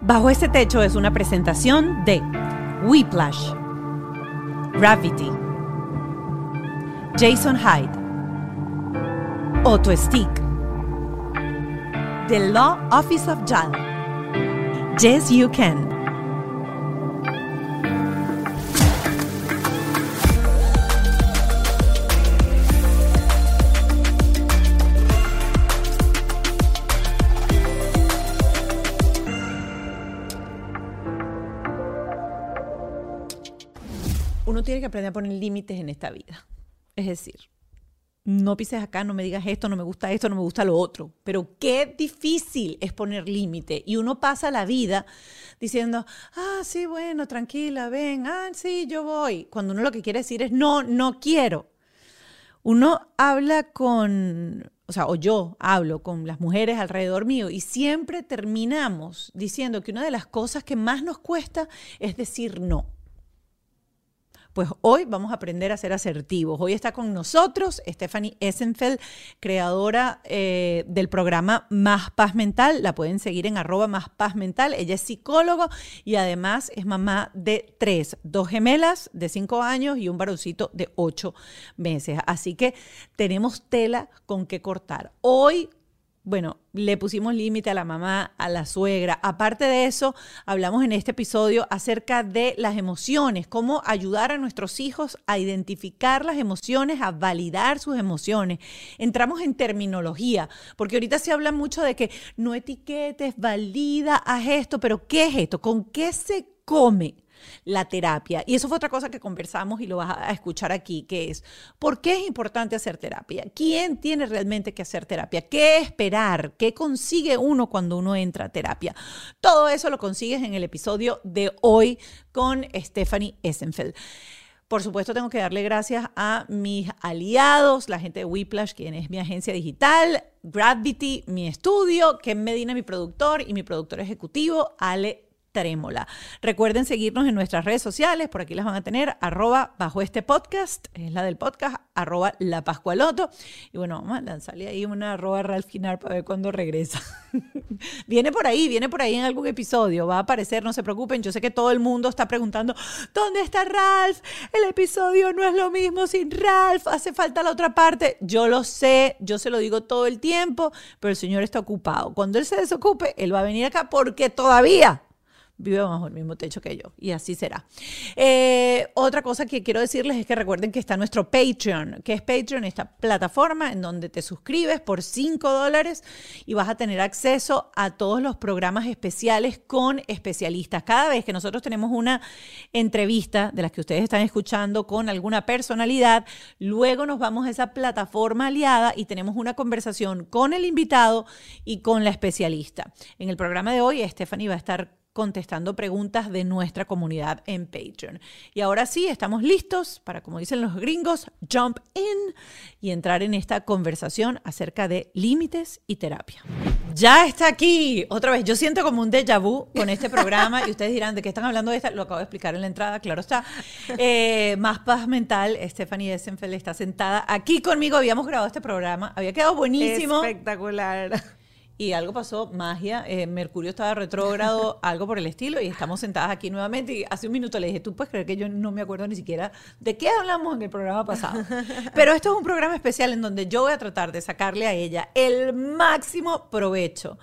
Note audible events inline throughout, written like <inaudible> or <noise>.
Bajo este techo es una presentación de Whiplash, Gravity, Jason Hyde, Otto Stick, The Law Office of JAL, Yes You Can. Uno tiene que aprender a poner límites en esta vida. Es decir, no pises acá, no me digas esto, no me gusta esto, no me gusta lo otro. Pero qué difícil es poner límite. Y uno pasa la vida diciendo, ah, sí, bueno, tranquila, ven, ah, sí, yo voy. Cuando uno lo que quiere decir es, no, no quiero. Uno habla con, o sea, o yo hablo con las mujeres alrededor mío y siempre terminamos diciendo que una de las cosas que más nos cuesta es decir no. Pues hoy vamos a aprender a ser asertivos. Hoy está con nosotros Stephanie Essenfeld, creadora eh, del programa Más Paz Mental. La pueden seguir en arroba Más Paz Mental. Ella es psicóloga y además es mamá de tres, dos gemelas de cinco años y un varoncito de ocho meses. Así que tenemos tela con qué cortar. Hoy bueno, le pusimos límite a la mamá, a la suegra. Aparte de eso, hablamos en este episodio acerca de las emociones, cómo ayudar a nuestros hijos a identificar las emociones, a validar sus emociones. Entramos en terminología, porque ahorita se habla mucho de que no etiquetes, valida, haz esto, pero ¿qué es esto? ¿Con qué se come? La terapia. Y eso fue otra cosa que conversamos y lo vas a escuchar aquí, que es, ¿por qué es importante hacer terapia? ¿Quién tiene realmente que hacer terapia? ¿Qué esperar? ¿Qué consigue uno cuando uno entra a terapia? Todo eso lo consigues en el episodio de hoy con Stephanie Essenfeld. Por supuesto, tengo que darle gracias a mis aliados, la gente de Whiplash, quien es mi agencia digital, Gravity, mi estudio, Ken Medina, mi productor, y mi productor ejecutivo, Ale Trémola. Recuerden seguirnos en nuestras redes sociales, por aquí las van a tener, arroba bajo este podcast, es la del podcast, arroba la Pascualoto. Y bueno, vamos a lanzarle ahí una arroba Ralph Kinar para ver cuándo regresa. <laughs> viene por ahí, viene por ahí en algún episodio, va a aparecer, no se preocupen. Yo sé que todo el mundo está preguntando, ¿dónde está Ralph? El episodio no es lo mismo sin Ralph, hace falta la otra parte. Yo lo sé, yo se lo digo todo el tiempo, pero el señor está ocupado. Cuando él se desocupe, él va a venir acá porque todavía vive bajo el mismo techo que yo. Y así será. Eh, otra cosa que quiero decirles es que recuerden que está nuestro Patreon. que es Patreon? Esta plataforma en donde te suscribes por 5 dólares y vas a tener acceso a todos los programas especiales con especialistas. Cada vez que nosotros tenemos una entrevista de las que ustedes están escuchando con alguna personalidad, luego nos vamos a esa plataforma aliada y tenemos una conversación con el invitado y con la especialista. En el programa de hoy, Stephanie va a estar contestando preguntas de nuestra comunidad en Patreon. Y ahora sí, estamos listos para, como dicen los gringos, jump in y entrar en esta conversación acerca de límites y terapia. Ya está aquí, otra vez, yo siento como un déjà vu con este programa y ustedes dirán, ¿de qué están hablando de esta? Lo acabo de explicar en la entrada, claro está. Eh, más paz mental, Stephanie Essenfeld está sentada aquí conmigo, habíamos grabado este programa, había quedado buenísimo. Espectacular y algo pasó, magia, eh, Mercurio estaba retrógrado, <laughs> algo por el estilo, y estamos sentadas aquí nuevamente. Y hace un minuto le dije, tú puedes creer que yo no me acuerdo ni siquiera de qué hablamos en el programa pasado. <laughs> Pero esto es un programa especial en donde yo voy a tratar de sacarle a ella el máximo provecho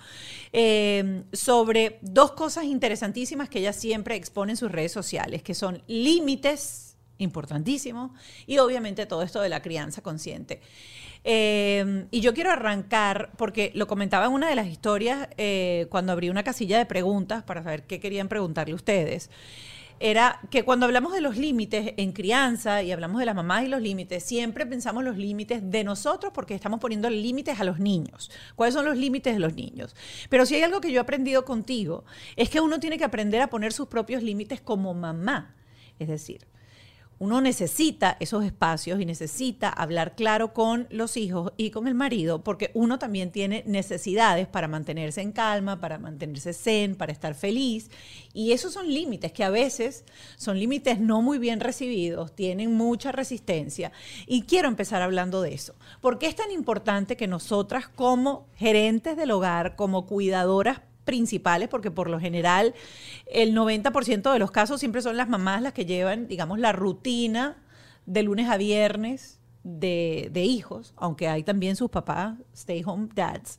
eh, sobre dos cosas interesantísimas que ella siempre expone en sus redes sociales, que son límites importantísimos y obviamente todo esto de la crianza consciente. Em, y yo quiero arrancar, porque lo comentaba en una de las historias eh, cuando abrí una casilla de preguntas para saber qué querían preguntarle ustedes. Era que cuando hablamos de los límites en crianza y hablamos de las mamás y los límites, siempre pensamos los límites de nosotros porque estamos poniendo límites a los niños. ¿Cuáles son los límites de los niños? Pero si hay algo que yo he aprendido contigo, es que uno tiene que aprender a poner sus propios límites como mamá. Es decir, uno necesita esos espacios y necesita hablar claro con los hijos y con el marido, porque uno también tiene necesidades para mantenerse en calma, para mantenerse zen, para estar feliz. Y esos son límites que a veces son límites no muy bien recibidos, tienen mucha resistencia. Y quiero empezar hablando de eso. ¿Por qué es tan importante que nosotras como gerentes del hogar, como cuidadoras principales, porque por lo general el 90% de los casos siempre son las mamás las que llevan, digamos, la rutina de lunes a viernes de, de hijos, aunque hay también sus papás, stay home dads.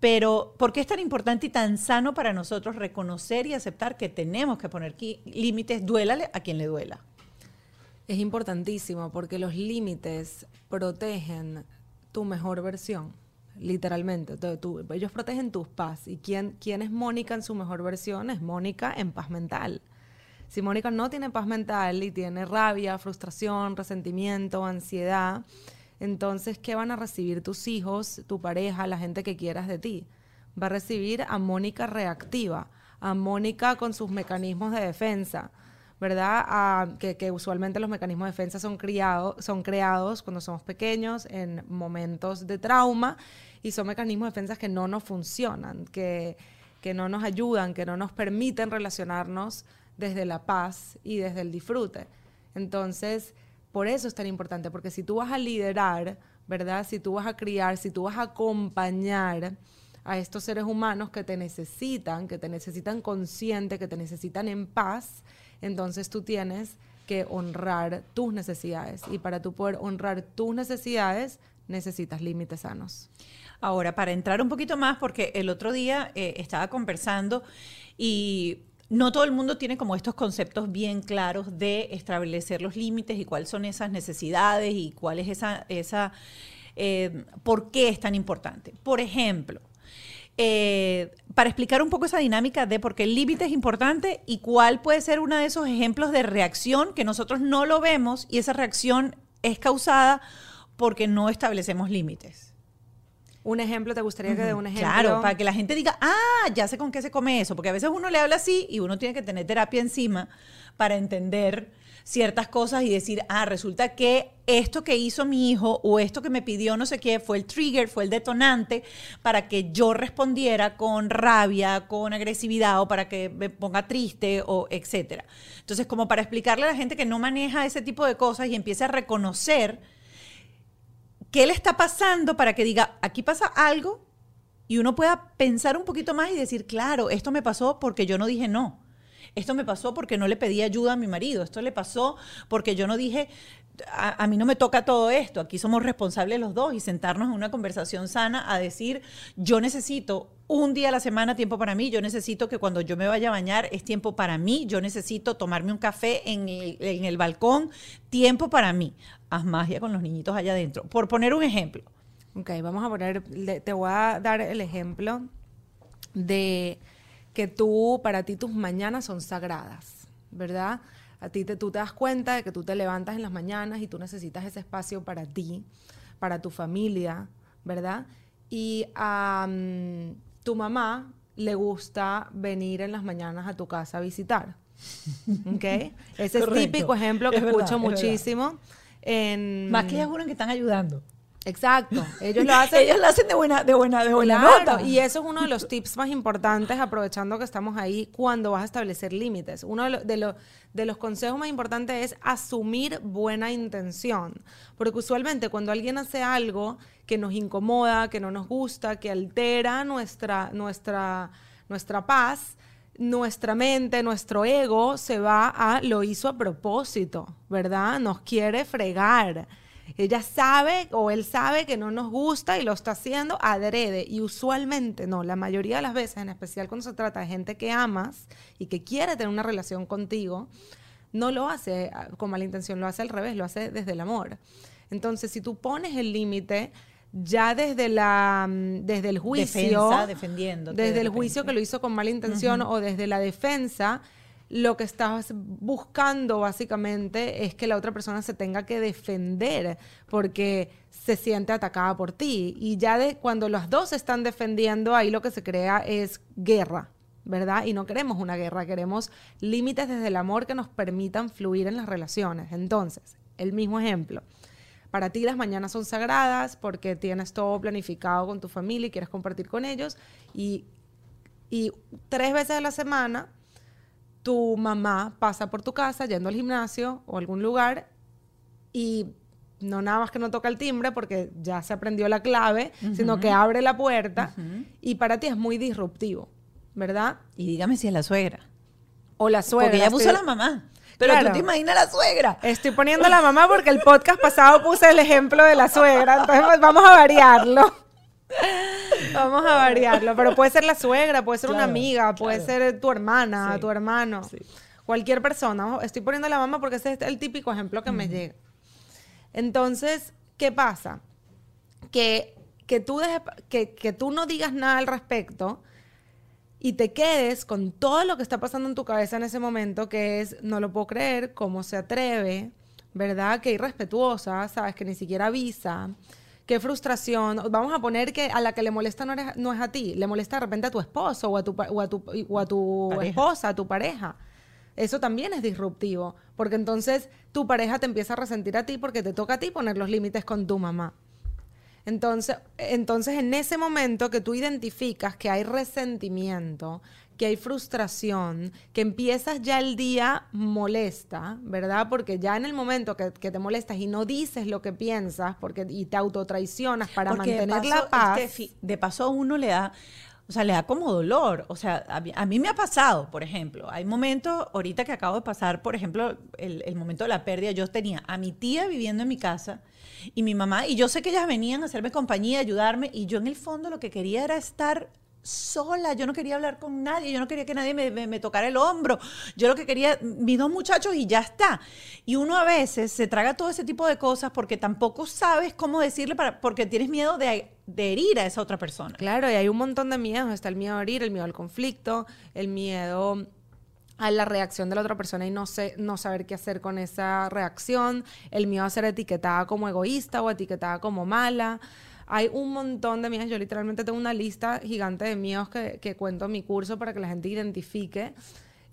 Pero, ¿por qué es tan importante y tan sano para nosotros reconocer y aceptar que tenemos que poner límites, duélale a quien le duela? Es importantísimo porque los límites protegen tu mejor versión, literalmente. ellos protegen tus paz. ¿Y quién, quién es Mónica en su mejor versión? Es Mónica en paz mental. Si Mónica no tiene paz mental y tiene rabia, frustración, resentimiento, ansiedad, entonces, ¿qué van a recibir tus hijos, tu pareja, la gente que quieras de ti? Va a recibir a Mónica reactiva, a Mónica con sus mecanismos de defensa, ¿verdad? que, usualmente los mecanismos de defensa son, son creados cuando somos pequeños, en momentos de trauma, y son mecanismos de defensa que no nos funcionan, que, que no nos ayudan, que no nos permiten relacionarnos desde la paz y desde el disfrute. Entonces, por eso es tan importante, porque si tú vas a liderar, ¿verdad? Si tú vas a criar, si tú vas a acompañar a estos seres humanos que te necesitan, que te necesitan consciente, que te necesitan en paz, entonces tú tienes que honrar tus necesidades. Y para tú poder honrar tus necesidades, necesitas límites sanos. Ahora, para entrar un poquito más, porque el otro día eh, estaba conversando y no todo el mundo tiene como estos conceptos bien claros de establecer los límites y cuáles son esas necesidades y cuál es esa, esa eh, por qué es tan importante. Por ejemplo, eh, para explicar un poco esa dinámica de por qué el límite es importante y cuál puede ser uno de esos ejemplos de reacción que nosotros no lo vemos y esa reacción es causada porque no establecemos límites. Un ejemplo, ¿te gustaría que dé un ejemplo? Claro, para que la gente diga, ah, ya sé con qué se come eso, porque a veces uno le habla así y uno tiene que tener terapia encima para entender ciertas cosas y decir, ah, resulta que esto que hizo mi hijo o esto que me pidió no sé qué fue el trigger, fue el detonante para que yo respondiera con rabia, con agresividad o para que me ponga triste o etcétera. Entonces, como para explicarle a la gente que no maneja ese tipo de cosas y empiece a reconocer ¿Qué le está pasando para que diga, aquí pasa algo y uno pueda pensar un poquito más y decir, claro, esto me pasó porque yo no dije no. Esto me pasó porque no le pedí ayuda a mi marido. Esto le pasó porque yo no dije, a, mí no me toca todo esto. Aquí somos responsables los dos y sentarnos en una conversación sana a decir, yo necesito un día a la semana tiempo para mí. Yo necesito que cuando yo me vaya a bañar es tiempo para mí. Yo necesito tomarme un café en el, en el balcón, tiempo para mí. Haz magia con los niñitos allá adentro. Por poner un ejemplo. Ok, vamos a poner, te voy a dar el ejemplo de que tú, para ti tus mañanas son sagradas, ¿verdad? A ti te, tú te das cuenta de que tú te levantas en las mañanas y tú necesitas ese espacio para ti, para tu familia, ¿verdad? Y a tu mamá le gusta venir en las mañanas a tu casa a visitar. <laughs> ¿Ok? Ese es típico ejemplo que escucho muchísimo. En... Más que ellas juran que están ayudando. Exacto. Ellos lo <laughs> hacen. Ellos lo hacen de buena, de buena, de buena nota. Y eso es uno de los tips más importantes, aprovechando que estamos ahí, cuando vas a establecer límites. Uno de, de los consejos más importantes es asumir buena intención. Porque usualmente cuando alguien hace algo que nos incomoda, que no nos gusta, que altera nuestra, nuestra, nuestra paz, nuestra mente, nuestro ego se va a lo hizo a propósito, ¿verdad? Nos quiere fregar ella sabe o él sabe que no nos gusta y lo está haciendo adrede. Y usualmente, no, la mayoría de las veces, en especial cuando se trata de gente que amas y que quiere tener una relación contigo, no lo hace ah, con mala intención, lo hace al revés, lo hace desde el amor. Entonces, si tú pones el límite, ya desde la mm, desde el juicio defendiendo desde el juicio que lo hizo con mala intención o desde la defensa lo que estás buscando básicamente es que la otra persona se tenga que defender porque se siente atacada por ti. Y ya de cuando los dos se están defendiendo, ahí lo que se crea es guerra. ¿verdad? Y no queremos una guerra, queremos límites desde el amor que nos permitan fluir en las relaciones. Entonces, el mismo ejemplo. Para ti las mañanas son sagradas porque tienes todo planificado con tu familia y quieres compartir con ellos. Y, y tres veces a la semana tu mamá pasa por tu casa yendo al gimnasio o algún lugar y no nada más que no toca el timbre porque ya se aprendió la clave, sino que abre la puerta y para ti es muy disruptivo. ¿verdad? Y dígame si es la suegra. O la suegra. Porque ella puso estoy- la mamá. Pero Claro. tú te imaginas la suegra. Estoy poniendo la mamá porque el podcast pasado puse el ejemplo de la suegra, entonces pues, vamos a variarlo. <laughs> Vamos a variarlo, pero puede ser la suegra, puede ser una amiga, puede claro. ser tu hermana, Sí. tu hermano, Sí. cualquier persona. Estoy poniendo la mamá porque ese es el típico ejemplo que me llega. Entonces, ¿qué pasa? Que, que, tú que, que tú no digas nada al respecto y te quedes con todo lo que está pasando en tu cabeza en ese momento, que es, no lo puedo creer, cómo se atreve, ¿verdad? Que irrespetuosa, ¿sabes? Que ni siquiera avisa. Qué frustración. Vamos a poner que a la que le molesta no, eres- no es a ti, le molesta de repente a tu esposo o a tu, o a tu, o a tu Pareja. esposa, a tu pareja. Eso también es disruptivo, porque entonces tu pareja te empieza a resentir a ti porque te toca a ti poner los límites con tu mamá. Entonces, entonces, en ese momento que tú identificas que hay resentimiento, que hay frustración, que empiezas ya el día molesta, ¿verdad? Porque ya en el momento que, que te molestas y no dices lo que piensas porque, y te autotraicionas para Porque mantener paso, la paz. De paso a uno le da, o sea, le da como dolor. O sea, a mí, a mí me ha pasado, por ejemplo, hay momentos, ahorita que acabo de pasar, por ejemplo, el, el momento de la pérdida, yo tenía a mi tía viviendo en mi casa y mi mamá, y yo sé que ellas venían a hacerme compañía, ayudarme, y yo en el fondo lo que quería era estar sola, yo no quería hablar con nadie, yo no quería que nadie me, tocara el hombro, yo lo que quería, mis dos muchachos y ya está. Y uno a veces se traga todo ese tipo de cosas porque tampoco sabes cómo decirle, para, porque tienes miedo de, de herir a esa otra persona. Claro, y hay un montón de miedos. Está el miedo a herir, el miedo al conflicto, el miedo a la reacción de la otra persona y no, sé, no saber qué hacer con esa reacción, el miedo a ser etiquetada como egoísta o etiquetada como mala. Hay un montón de miedos. Yo literalmente tengo una lista gigante de miedos que, que cuento en mi curso para que la gente identifique.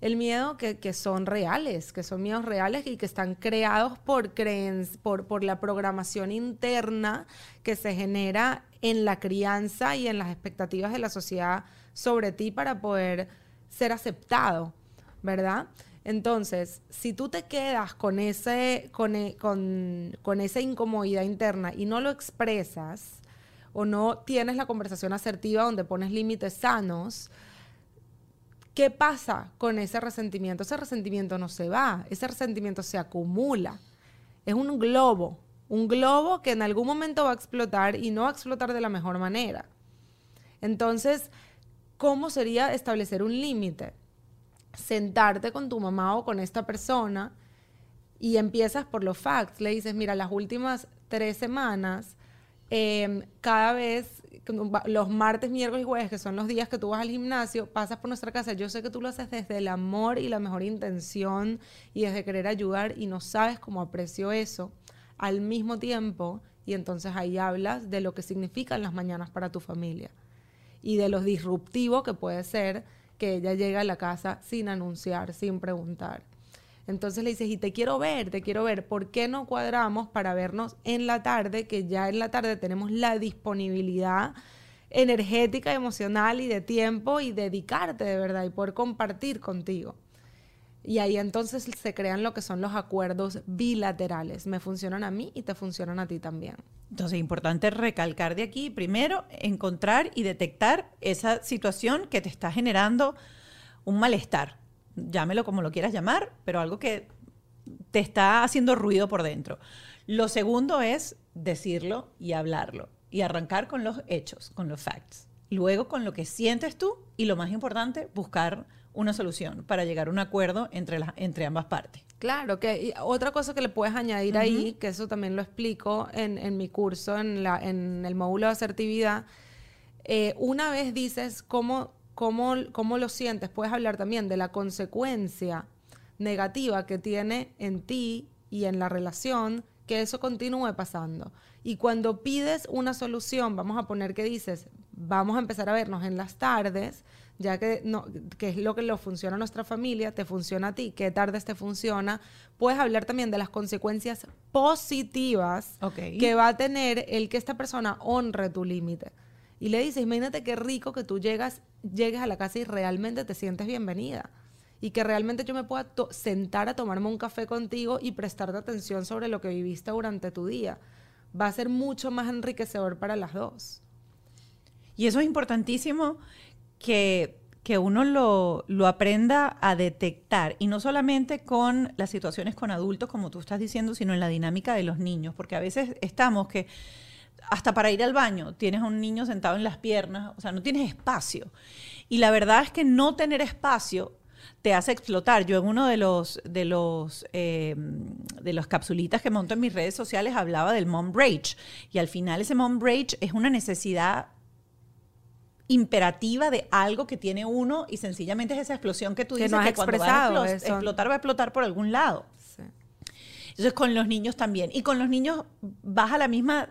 El miedo que, que son reales, que son miedos reales y que están creados por, creenc- por, por la programación interna que se genera en la crianza y en las expectativas de la sociedad sobre ti para poder ser aceptado, ¿verdad? Entonces, si tú te quedas con, ese, con, e- con, con esa incomodidad interna y no lo expresas o no tienes la conversación asertiva donde pones límites sanos, ¿Qué pasa con ese resentimiento? Ese resentimiento no se va, ese resentimiento se acumula. Es un globo, un globo que en algún momento va a explotar y no va a explotar de la mejor manera. Entonces, ¿cómo sería establecer un límite? Sentarte con tu mamá o con esta persona y empiezas por los facts. Le dices, mira, las últimas tres semanas, em, cada vez, los martes, miércoles y jueves, que son los días que tú vas al gimnasio, pasas por nuestra casa. Yo sé que tú lo haces desde el amor y la mejor intención y desde querer ayudar y no sabes cómo aprecio eso al mismo tiempo. Y entonces ahí hablas de lo que significan las mañanas para tu familia y de lo disruptivo que puede ser que ella llegue a la casa sin anunciar, sin preguntar. Entonces le dices, y te quiero ver, te quiero ver, ¿por qué no cuadramos para vernos en la tarde? Que ya en la tarde tenemos la disponibilidad energética, emocional y de tiempo y dedicarte de verdad y poder compartir contigo. Y ahí entonces se crean lo que son los acuerdos bilaterales. Me funcionan a mí y te funcionan a ti también. Entonces, importante recalcar de aquí, primero, encontrar y detectar esa situación que te está generando un malestar. Llámelo como lo quieras llamar, pero algo que te está haciendo ruido por dentro. Lo segundo es decirlo y hablarlo y arrancar con los hechos, con los facts. Luego con lo que sientes tú y lo más importante, buscar una solución para llegar a un acuerdo entre, las, entre ambas partes. Claro, que otra cosa que le puedes añadir ahí, que eso también lo explico en, en mi curso, en, la, en el módulo de asertividad, eh, una vez dices cómo, cómo, cómo lo sientes, puedes hablar también de la consecuencia negativa que tiene en ti y en la relación que eso continúe pasando. Y cuando pides una solución, vamos a poner que dices, vamos a empezar a vernos en las tardes, ya que, no, que es lo que lo funciona a nuestra familia, te funciona a ti, qué tardes te funciona, puedes hablar también de las consecuencias positivas Ok. que va a tener el que esta persona honre tu límite. Y le dices, imagínate qué rico que tú llegas, llegues a la casa y realmente te sientes bienvenida. Y que realmente yo me pueda sentar a tomarme un café contigo y prestarte atención sobre lo que viviste durante tu día. Va a ser mucho más enriquecedor para las dos. Y eso es importantísimo que, que uno lo, lo, aprenda a detectar y no solamente con las situaciones con adultos, como tú estás diciendo, sino en la dinámica de los niños, porque a veces estamos que hasta para ir al baño tienes a un niño sentado en las piernas, o sea, no tienes espacio. Y la verdad es que no tener espacio te hace explotar. Yo en uno de los de los eh, de las capsulitas que monto en mis redes sociales hablaba del mom rage y al final ese mom rage es una necesidad imperativa de algo que tiene uno y sencillamente es esa explosión que tú dices que cuando va a explotar va a explotar por algún lado. Entonces con los niños también. Y con los niños vas a la misma,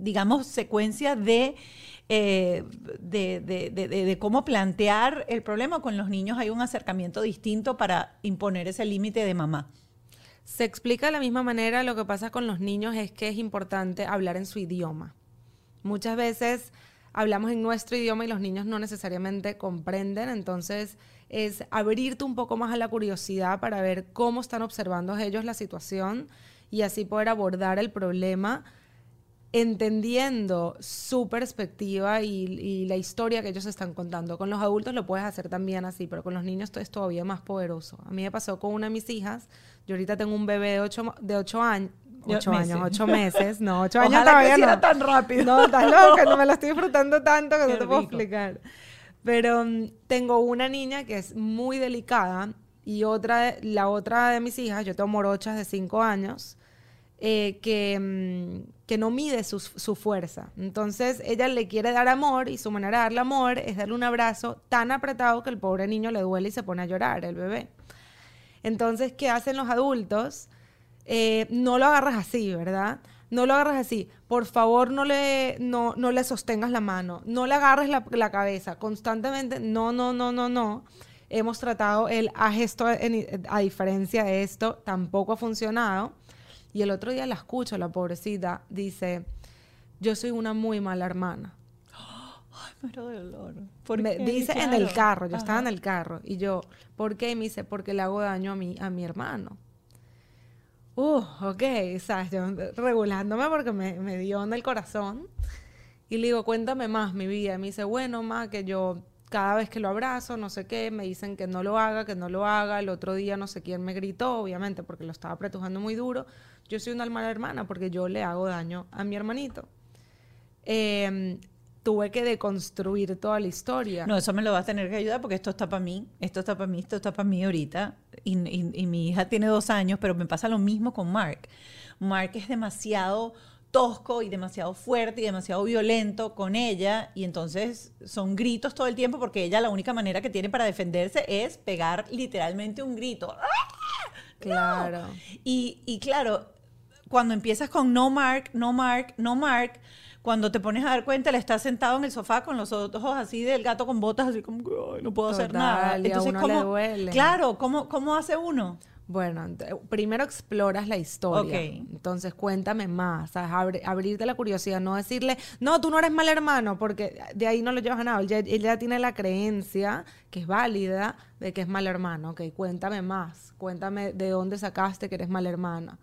digamos, secuencia de, eh, de, de, de, cómo plantear el problema. Con los niños hay un acercamiento distinto para imponer ese límite de mamá. Se explica de la misma manera, lo que pasa con los niños es que es importante hablar en su idioma. Muchas veces hablamos en nuestro idioma y los niños no necesariamente comprenden, entonces es abrirte un poco más a la curiosidad para ver cómo están observando ellos la situación y así poder abordar el problema entendiendo su perspectiva y, la historia que ellos están contando. Con los adultos lo puedes hacer también así, pero con los niños es todavía más poderoso. A mí me pasó con una de mis hijas, yo ahorita tengo un bebé de ocho de ocho años, Ocho años, ocho meses. No, ocho años todavía no. tan rápido. No, estás loca, no me lo <laughs> estoy disfrutando tanto que no te puedo explicar. Pero mm, tengo una niña que es muy delicada y otra, la otra de mis hijas, yo tengo morochas de cinco años, eh, que, mm, que no mide su, su, fuerza. Entonces ella le quiere dar amor y su manera de darle amor es darle un abrazo tan apretado que el pobre niño le duele y se pone a llorar, el bebé. Entonces, ¿qué hacen los adultos? Eh, no lo agarras así, ¿verdad? No lo agarras así. Por favor, no le, no, no le sostengas la mano. No le agarres la, la, cabeza. Constantemente, no, no, no, no, no. Hemos tratado el a gesto, a diferencia de esto, tampoco ha funcionado. Y el otro día la escucho, la pobrecita, dice, yo soy una muy mala hermana. Ay, pero de dolor. Me dice en el carro, yo estaba en el carro. Y yo, ¿por qué? Y me dice, porque le hago daño a mi, a mi hermano uh, ok, ¿sabes? Yo regulándome porque me, me dio en el corazón. Y le digo, cuéntame más mi vida. Y me dice, bueno, ma, que yo cada vez que lo abrazo, no sé qué, me dicen que no lo haga, que no lo haga. El otro día no sé quién me gritó, obviamente, porque lo estaba apretujando muy duro. Yo soy una mala hermana porque yo le hago daño a mi hermanito. Eh, tuve que deconstruir toda la historia. No, eso me lo vas a tener que ayudar porque esto está para mí, esto está para mí, esto está para mí ahorita. Y, mi hija tiene dos años, pero me pasa lo mismo con Mark. Mark es demasiado tosco y demasiado fuerte y demasiado violento con ella y entonces son gritos todo el tiempo porque ella la única manera que tiene para defenderse es pegar literalmente un grito. ¡Ah! Claro. Y, y claro, cuando empiezas con no Mark, no Mark, no Mark, cuando te pones a dar cuenta, él está sentado en el sofá con los ojos así del gato con botas, así como, no puedo hacer nada. Entonces, ¿cómo, duele. Claro, ¿cómo, ¿cómo hace uno? Bueno, primero exploras la historia. Entonces, cuéntame más. abrirte la curiosidad, no decirle, no, tú no eres mal hermano, porque de ahí no lo llevas a nada. Ella, tiene la creencia, que es válida, de que es mal hermano. Ok, cuéntame más. Cuéntame de dónde sacaste que eres mal hermana.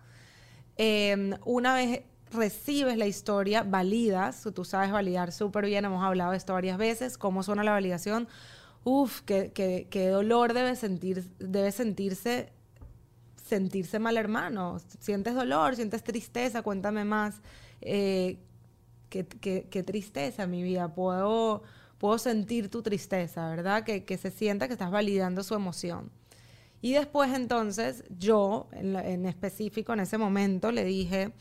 Em, una vez recibes la historia, validas, tú sabes validar súper bien, hemos hablado de esto varias veces, cómo suena la validación. Uf, qué, qué, dolor debe, sentir, debe sentirse sentirse mal hermano. ¿Sientes dolor? ¿Sientes tristeza? Cuéntame más. Eh, qué, qué, tristeza, mi vida. Puedo, puedo sentir tu tristeza, ¿verdad? Que, que, se sienta que estás validando su emoción. Y después entonces yo, en, en específico, en ese momento, le dije,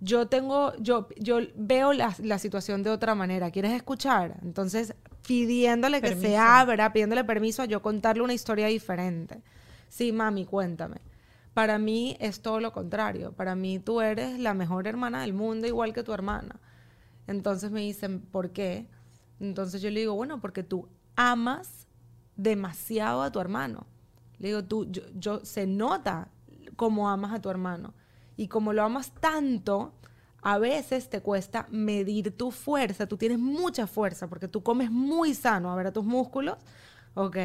yo tengo, yo, yo veo la, situación de otra manera, ¿quieres escuchar? Entonces, pidiéndole que se abra, pidiéndole permiso a yo contarle una historia diferente. Sí, mami, cuéntame. Para mí es todo lo contrario. Para mí tú eres la mejor hermana del mundo, igual que tu hermana. Entonces me dicen, ¿por qué? Entonces yo le digo, bueno, porque tú amas demasiado a tu hermano. Le digo, tú, yo, yo se nota cómo amas a tu hermano. Y como lo amas tanto, a veces te cuesta medir tu fuerza. Tú tienes mucha fuerza porque tú comes muy sano. A ver, a tus músculos. Ok.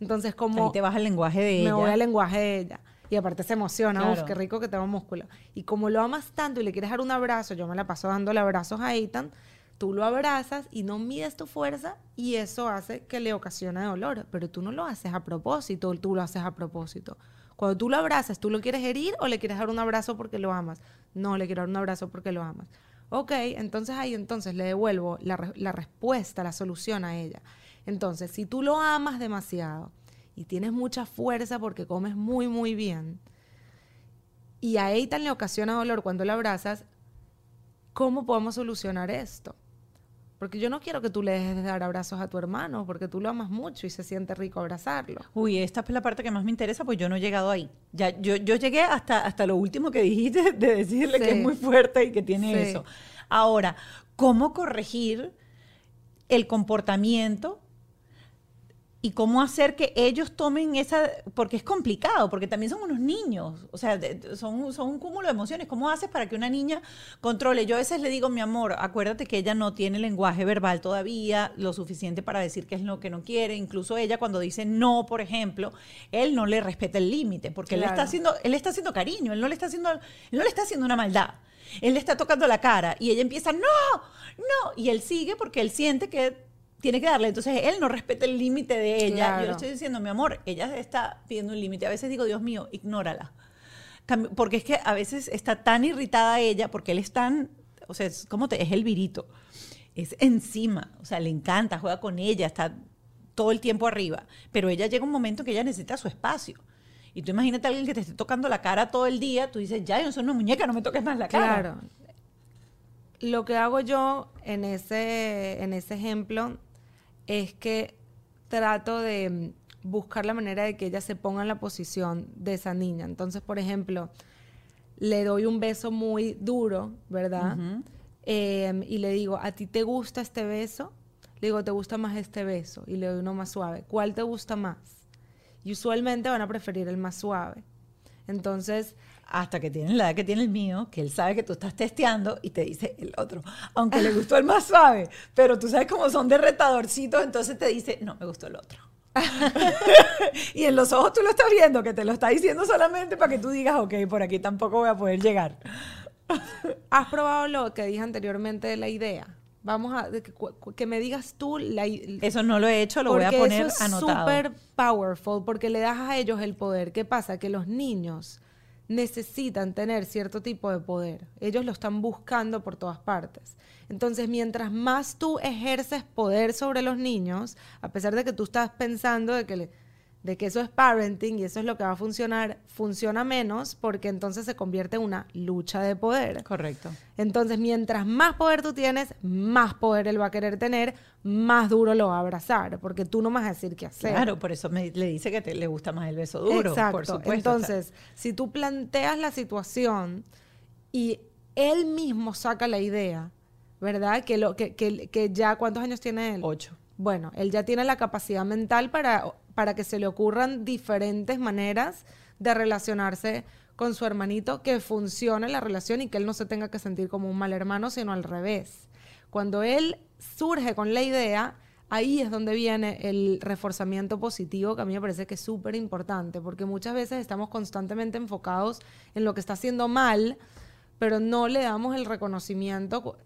Entonces, como. Ahí te vas al lenguaje de ella. Me voy al lenguaje de ella. Y aparte se emociona, uf, qué rico que tengo músculo. Y como lo amas tanto y le quieres dar un abrazo, yo me la paso dándole abrazos a Ethan, tú lo abrazas y no mides tu fuerza y eso hace que le ocasione dolor, pero tú no lo haces a propósito, tú lo haces a propósito. Cuando tú lo abrazas, ¿tú lo quieres herir o le quieres dar un abrazo porque lo amas? No, le quiero dar un abrazo porque lo amas. Ok, entonces ahí entonces le devuelvo la, la respuesta, la solución a ella. Entonces, si tú lo amas demasiado y tienes mucha fuerza porque comes muy, muy bien, y a Eitan le ocasiona dolor cuando lo abrazas, ¿cómo podemos solucionar esto? Porque yo no quiero que tú le dejes de dar abrazos a tu hermano, porque tú lo amas mucho y se siente rico abrazarlo. Uy, esta es la parte que más me interesa, pues yo no he llegado ahí. Ya, yo, yo llegué hasta, hasta lo último que dijiste, <laughs> de decirle que es muy fuerte y que tiene eso. Ahora, ¿cómo corregir el comportamiento y cómo hacer que ellos tomen esa, porque es complicado, porque también son unos niños, o sea, son, son un cúmulo de emociones. ¿Cómo haces para que una niña controle? Yo a veces le digo, mi amor, acuérdate que ella no tiene lenguaje verbal todavía lo suficiente para decir qué es lo que no quiere. Incluso ella cuando dice no, por ejemplo, él no le respeta el límite, porque él, está haciendo, él está haciendo cariño, él no le está haciendo, él no le está haciendo una maldad. Él le está tocando la cara y ella empieza, no, no, y él sigue porque él siente que tiene que darle. Entonces él no respeta el límite de ella. Yo le estoy diciendo, mi amor, ella está pidiendo un límite. A veces digo, Dios mío, ignórala. Porque es que a veces está tan irritada ella porque él es tan, o sea, es como te, es el virito. Es encima, o sea, le encanta, juega con ella, está todo el tiempo arriba. Pero ella llega un momento que ella necesita su espacio. Y tú imagínate a alguien que te esté tocando la cara todo el día, tú dices, ya, yo soy una muñeca, no me toques más la cara. Claro. Lo que hago yo en ese, en ese ejemplo es que trato de mm, buscar la manera de que ella se ponga en la posición de esa niña. Entonces, por ejemplo, le doy un beso muy duro, ¿verdad? Em, y le digo, ¿a ti te gusta este beso? Le digo, ¿te gusta más este beso? Y le doy uno más suave. ¿Cuál te gusta más? Y usualmente van a preferir el más suave. Entonces, hasta que tiene la edad que tiene el mío, que él sabe que tú estás testeando y te dice el otro, aunque le gustó el más suave, pero tú sabes cómo son de retadorcitos, entonces te dice, no, me gustó el otro. <laughs> y en los ojos tú lo estás viendo, que te lo está diciendo solamente para que tú digas, ok, por aquí tampoco voy a poder llegar. <laughs> ¿Has probado lo que dije anteriormente de la idea? Vamos a que, me digas tú la, Eso no lo he hecho, lo voy a poner eso es súper powerful porque le das a ellos el poder. ¿Qué pasa? Que los niños necesitan tener cierto tipo de poder. Ellos lo están buscando por todas partes. Entonces, mientras más tú ejerces poder sobre los niños, a pesar de que tú estás pensando de que de que eso es parenting y eso es lo que va a funcionar, funciona menos porque entonces se convierte en una lucha de poder. Correcto. Entonces, mientras más poder tú tienes, más poder él va a querer tener, más duro lo va a abrazar, porque tú no vas a decir qué hacer. Claro, por eso me, le dice que te, le gusta más el beso duro. Exacto. Entonces, si tú planteas la situación y él mismo saca la idea, ¿verdad? Que, lo, que, que, que ya, ¿cuántos años tiene él? Ocho. Bueno, él ya tiene la capacidad mental para para que se le ocurran diferentes maneras de relacionarse con su hermanito, que funcione la relación y que él no se tenga que sentir como un mal hermano, sino al revés. Cuando él surge con la idea, ahí es donde viene el reforzamiento positivo, que a mí me parece que es súper importante, porque muchas veces estamos constantemente enfocados en lo que está haciendo mal, pero no le damos el reconocimiento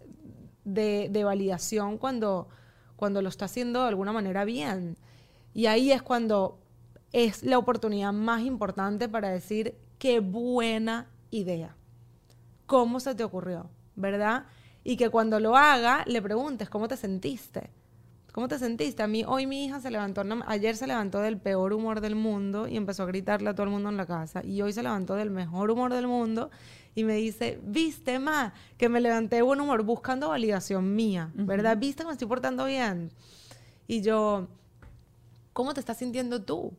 de, de validación cuando, cuando lo está haciendo de alguna manera bien. Y ahí es cuando es la oportunidad más importante para decir qué buena idea. ¿Cómo se te ocurrió? ¿Verdad? Y que cuando lo haga le preguntes cómo te sentiste. ¿Cómo te sentiste? A mí hoy mi hija se levantó, ayer se levantó del peor humor del mundo y empezó a gritarle a todo el mundo en la casa. Y hoy se levantó del mejor humor del mundo y me dice, viste, ma, que me levanté de buen humor buscando validación mía, ¿verdad? ¿Viste que me estoy portando bien? Y yo, ¿cómo te estás sintiendo tú?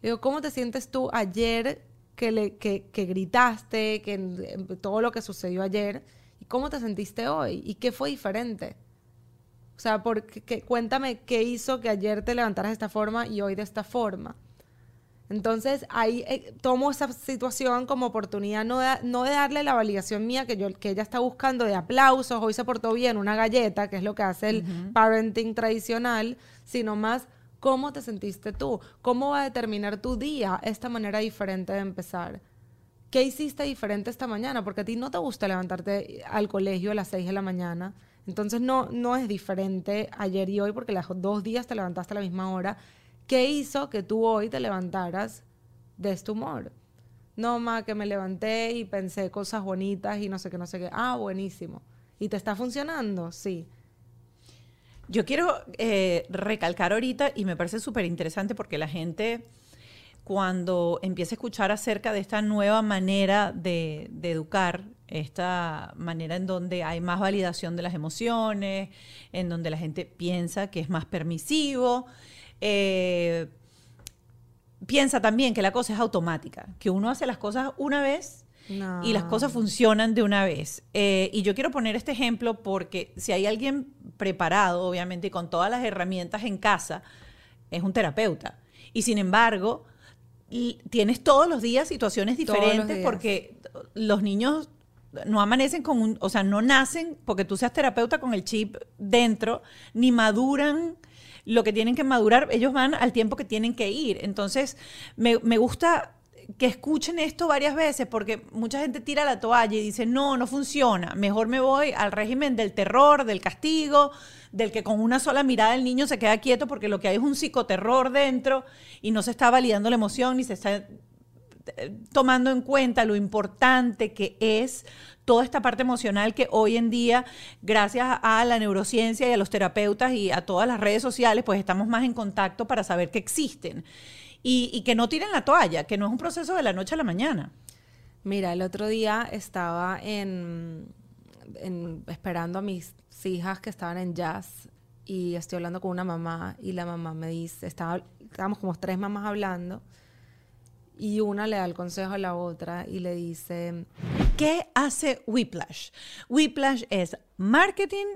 Le digo, ¿cómo te sientes tú ayer que, le, que, gritaste, que todo lo que sucedió ayer? ¿Y cómo te sentiste hoy? ¿Y qué fue diferente? O sea, porque, cuéntame qué hizo que ayer te levantaras de esta forma y hoy de esta forma. Entonces ahí eh, tomo esa situación como oportunidad no de, no de darle la validación mía que, yo, que ella está buscando de aplausos, hoy se portó bien, una galleta, que es lo que hace el parenting tradicional, sino más ¿Cómo te sentiste tú? ¿Cómo va a determinar tu día esta manera diferente de empezar? ¿Qué hiciste diferente esta mañana? Porque a ti no te gusta levantarte al colegio a las 6 de la mañana. Entonces no, no es diferente ayer y hoy porque las dos días te levantaste a la misma hora. ¿Qué hizo que tú hoy te levantaras de este humor? No, ma, que me levanté y pensé cosas bonitas y no sé qué, no sé qué. Ah, buenísimo. ¿Y te está funcionando? Sí. Yo quiero eh, recalcar ahorita, y me parece súper interesante porque la gente cuando empieza a escuchar acerca de esta nueva manera de, educar, esta manera en donde hay más validación de las emociones, en donde la gente piensa que es más permisivo, eh, piensa también que la cosa es automática, que uno hace las cosas una vez No. y las cosas funcionan de una vez. Eh, y yo quiero poner este ejemplo porque si hay alguien preparado, obviamente, y con todas las herramientas en casa, es un terapeuta. Y sin embargo, tienes todos los días situaciones los diferentes días. porque los niños no amanecen con un, o sea, no nacen porque tú seas terapeuta con el chip dentro, ni maduran lo que tienen que madurar, ellos van al tiempo que tienen que ir. Entonces, me, me gusta que escuchen esto varias veces porque mucha gente tira la toalla y dice, no, no funciona, mejor me voy al régimen del terror, del castigo, del que con una sola mirada el niño se queda quieto porque lo que hay es un psicoterror dentro y no se está validando la emoción ni se está eh, tomando en cuenta lo importante que es toda esta parte emocional que hoy en día, gracias a la neurociencia y a los terapeutas y a todas las redes sociales, pues estamos más en contacto para saber que existen. Y, y que no tiren la toalla, que no es un proceso de la noche a la mañana. Mira, el otro día estaba en, en- esperando a mis hijas que estaban en jazz y estoy hablando con una mamá y la mamá me dice, estaba, estábamos como tres mamás hablando y una le da el consejo a la otra y le dice, ¿Qué hace Whiplash? Whiplash es marketing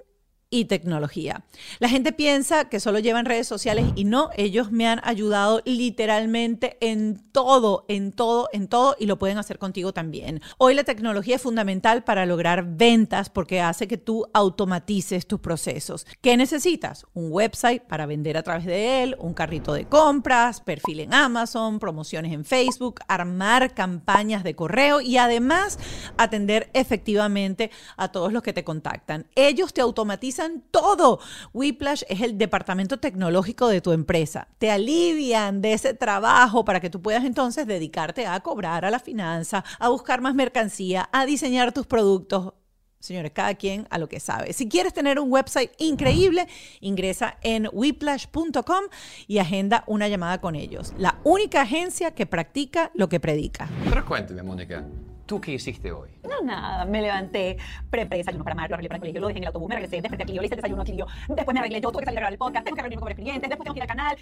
y tecnología. La gente piensa que solo llevan redes sociales y no, ellos me han ayudado literalmente en todo, en todo, en todo y lo pueden hacer contigo también. Hoy la tecnología es fundamental para lograr ventas porque hace que tú automatices tus procesos. ¿Qué necesitas? Un website para vender a través de él, un carrito de compras, perfil en Amazon, promociones en Facebook, armar campañas de correo y además atender efectivamente a todos los que te contactan. Ellos te automatizan todo. Whiplash es el departamento tecnológico de tu empresa. Te alivian de ese trabajo para que tú puedas entonces dedicarte a cobrar, a la finanza, a buscar más mercancía, a diseñar tus productos. Señores, cada quien a lo que sabe. Si quieres tener un website increíble, ingresa en whiplash.com y agenda una llamada con ellos. La única agencia que practica lo que predica. Pero cuéntame, Mónica, ¿tú qué hiciste hoy? No, nada, me levanté, preparé desayuno para Marco, lo arreglé para el colegio, lo dejé en el autobús, me regresé, desperté aquí, yo hice el desayuno aquí, yo, después me arreglé, yo tuve que salir a grabar el podcast, tengo que reunirme con el cliente, después tengo que ir al canal.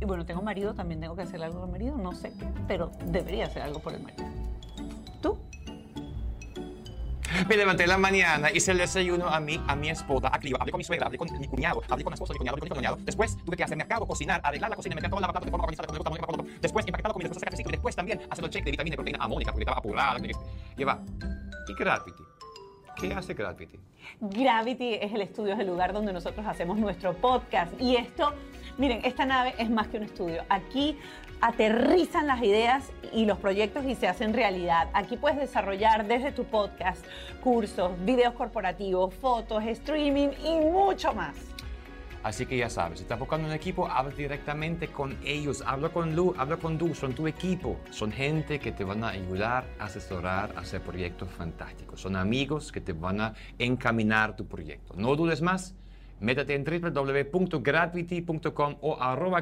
Y bueno, tengo marido, también tengo que hacer algo por el marido, no sé qué, pero debería hacer algo por el marido. ¿Tú? <laughs> Me levanté la mañana, hice el desayuno a mí, a mi esposa, a Clio, hablé con mi suegra, hablé con mi cuñado, hablé con la esposa mi cuñado, hablé con mi cuñado. Después tuve que hacer mercado, cocinar, arreglar la cocina, meter toda la plata de forma organizada, con el botón, después empaquetar la comida, después hacer ejercicio y después también hacer el check de vitamina y proteína a Mónica, porque estaba apurada. Y va, ¿y Gravity? ¿Qué hace Gravity? Gravity es el estudio, es el lugar donde nosotros hacemos nuestro podcast. Y esto, miren, esta nave es más que un estudio. Aquí aterrizan las ideas y los proyectos y se hacen realidad. Aquí puedes desarrollar desde tu podcast cursos, videos corporativos, fotos, streaming y mucho más. Así que ya sabes, si estás buscando un equipo, habla directamente con ellos, habla con Lu, habla con Du, son tu equipo. Son gente que te van a ayudar, asesorar, hacer proyectos fantásticos. Son amigos que te van a encaminar tu proyecto. No dudes más, métete en www.gravity.com o arroba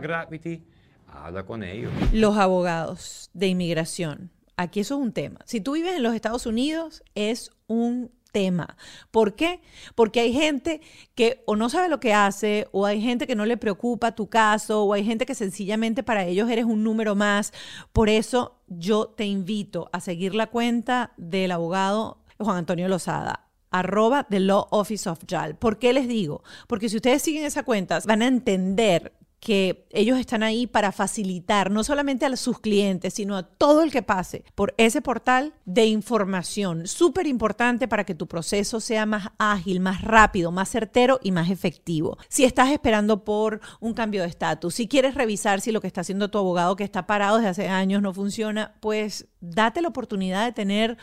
habla con ellos. Los abogados de inmigración. Aquí eso es un tema. Si tú vives en los Estados Unidos, es un tema. ¿Por qué? Porque hay gente que o no sabe lo que hace, o hay gente que no le preocupa tu caso, o hay gente que sencillamente para ellos eres un número más. Por eso yo te invito a seguir la cuenta del abogado Juan Antonio Lozada arroba The Law Office of JAL. ¿Por qué les digo? Porque si ustedes siguen esa cuenta, van a entender que ellos están ahí para facilitar no solamente a sus clientes, sino a todo el que pase por ese portal de información. Súper importante para que tu proceso sea más ágil, más rápido, más certero y más efectivo. Si estás esperando por un cambio de estatus, si quieres revisar si lo que está haciendo tu abogado que está parado desde hace años no funciona, pues date la oportunidad de tener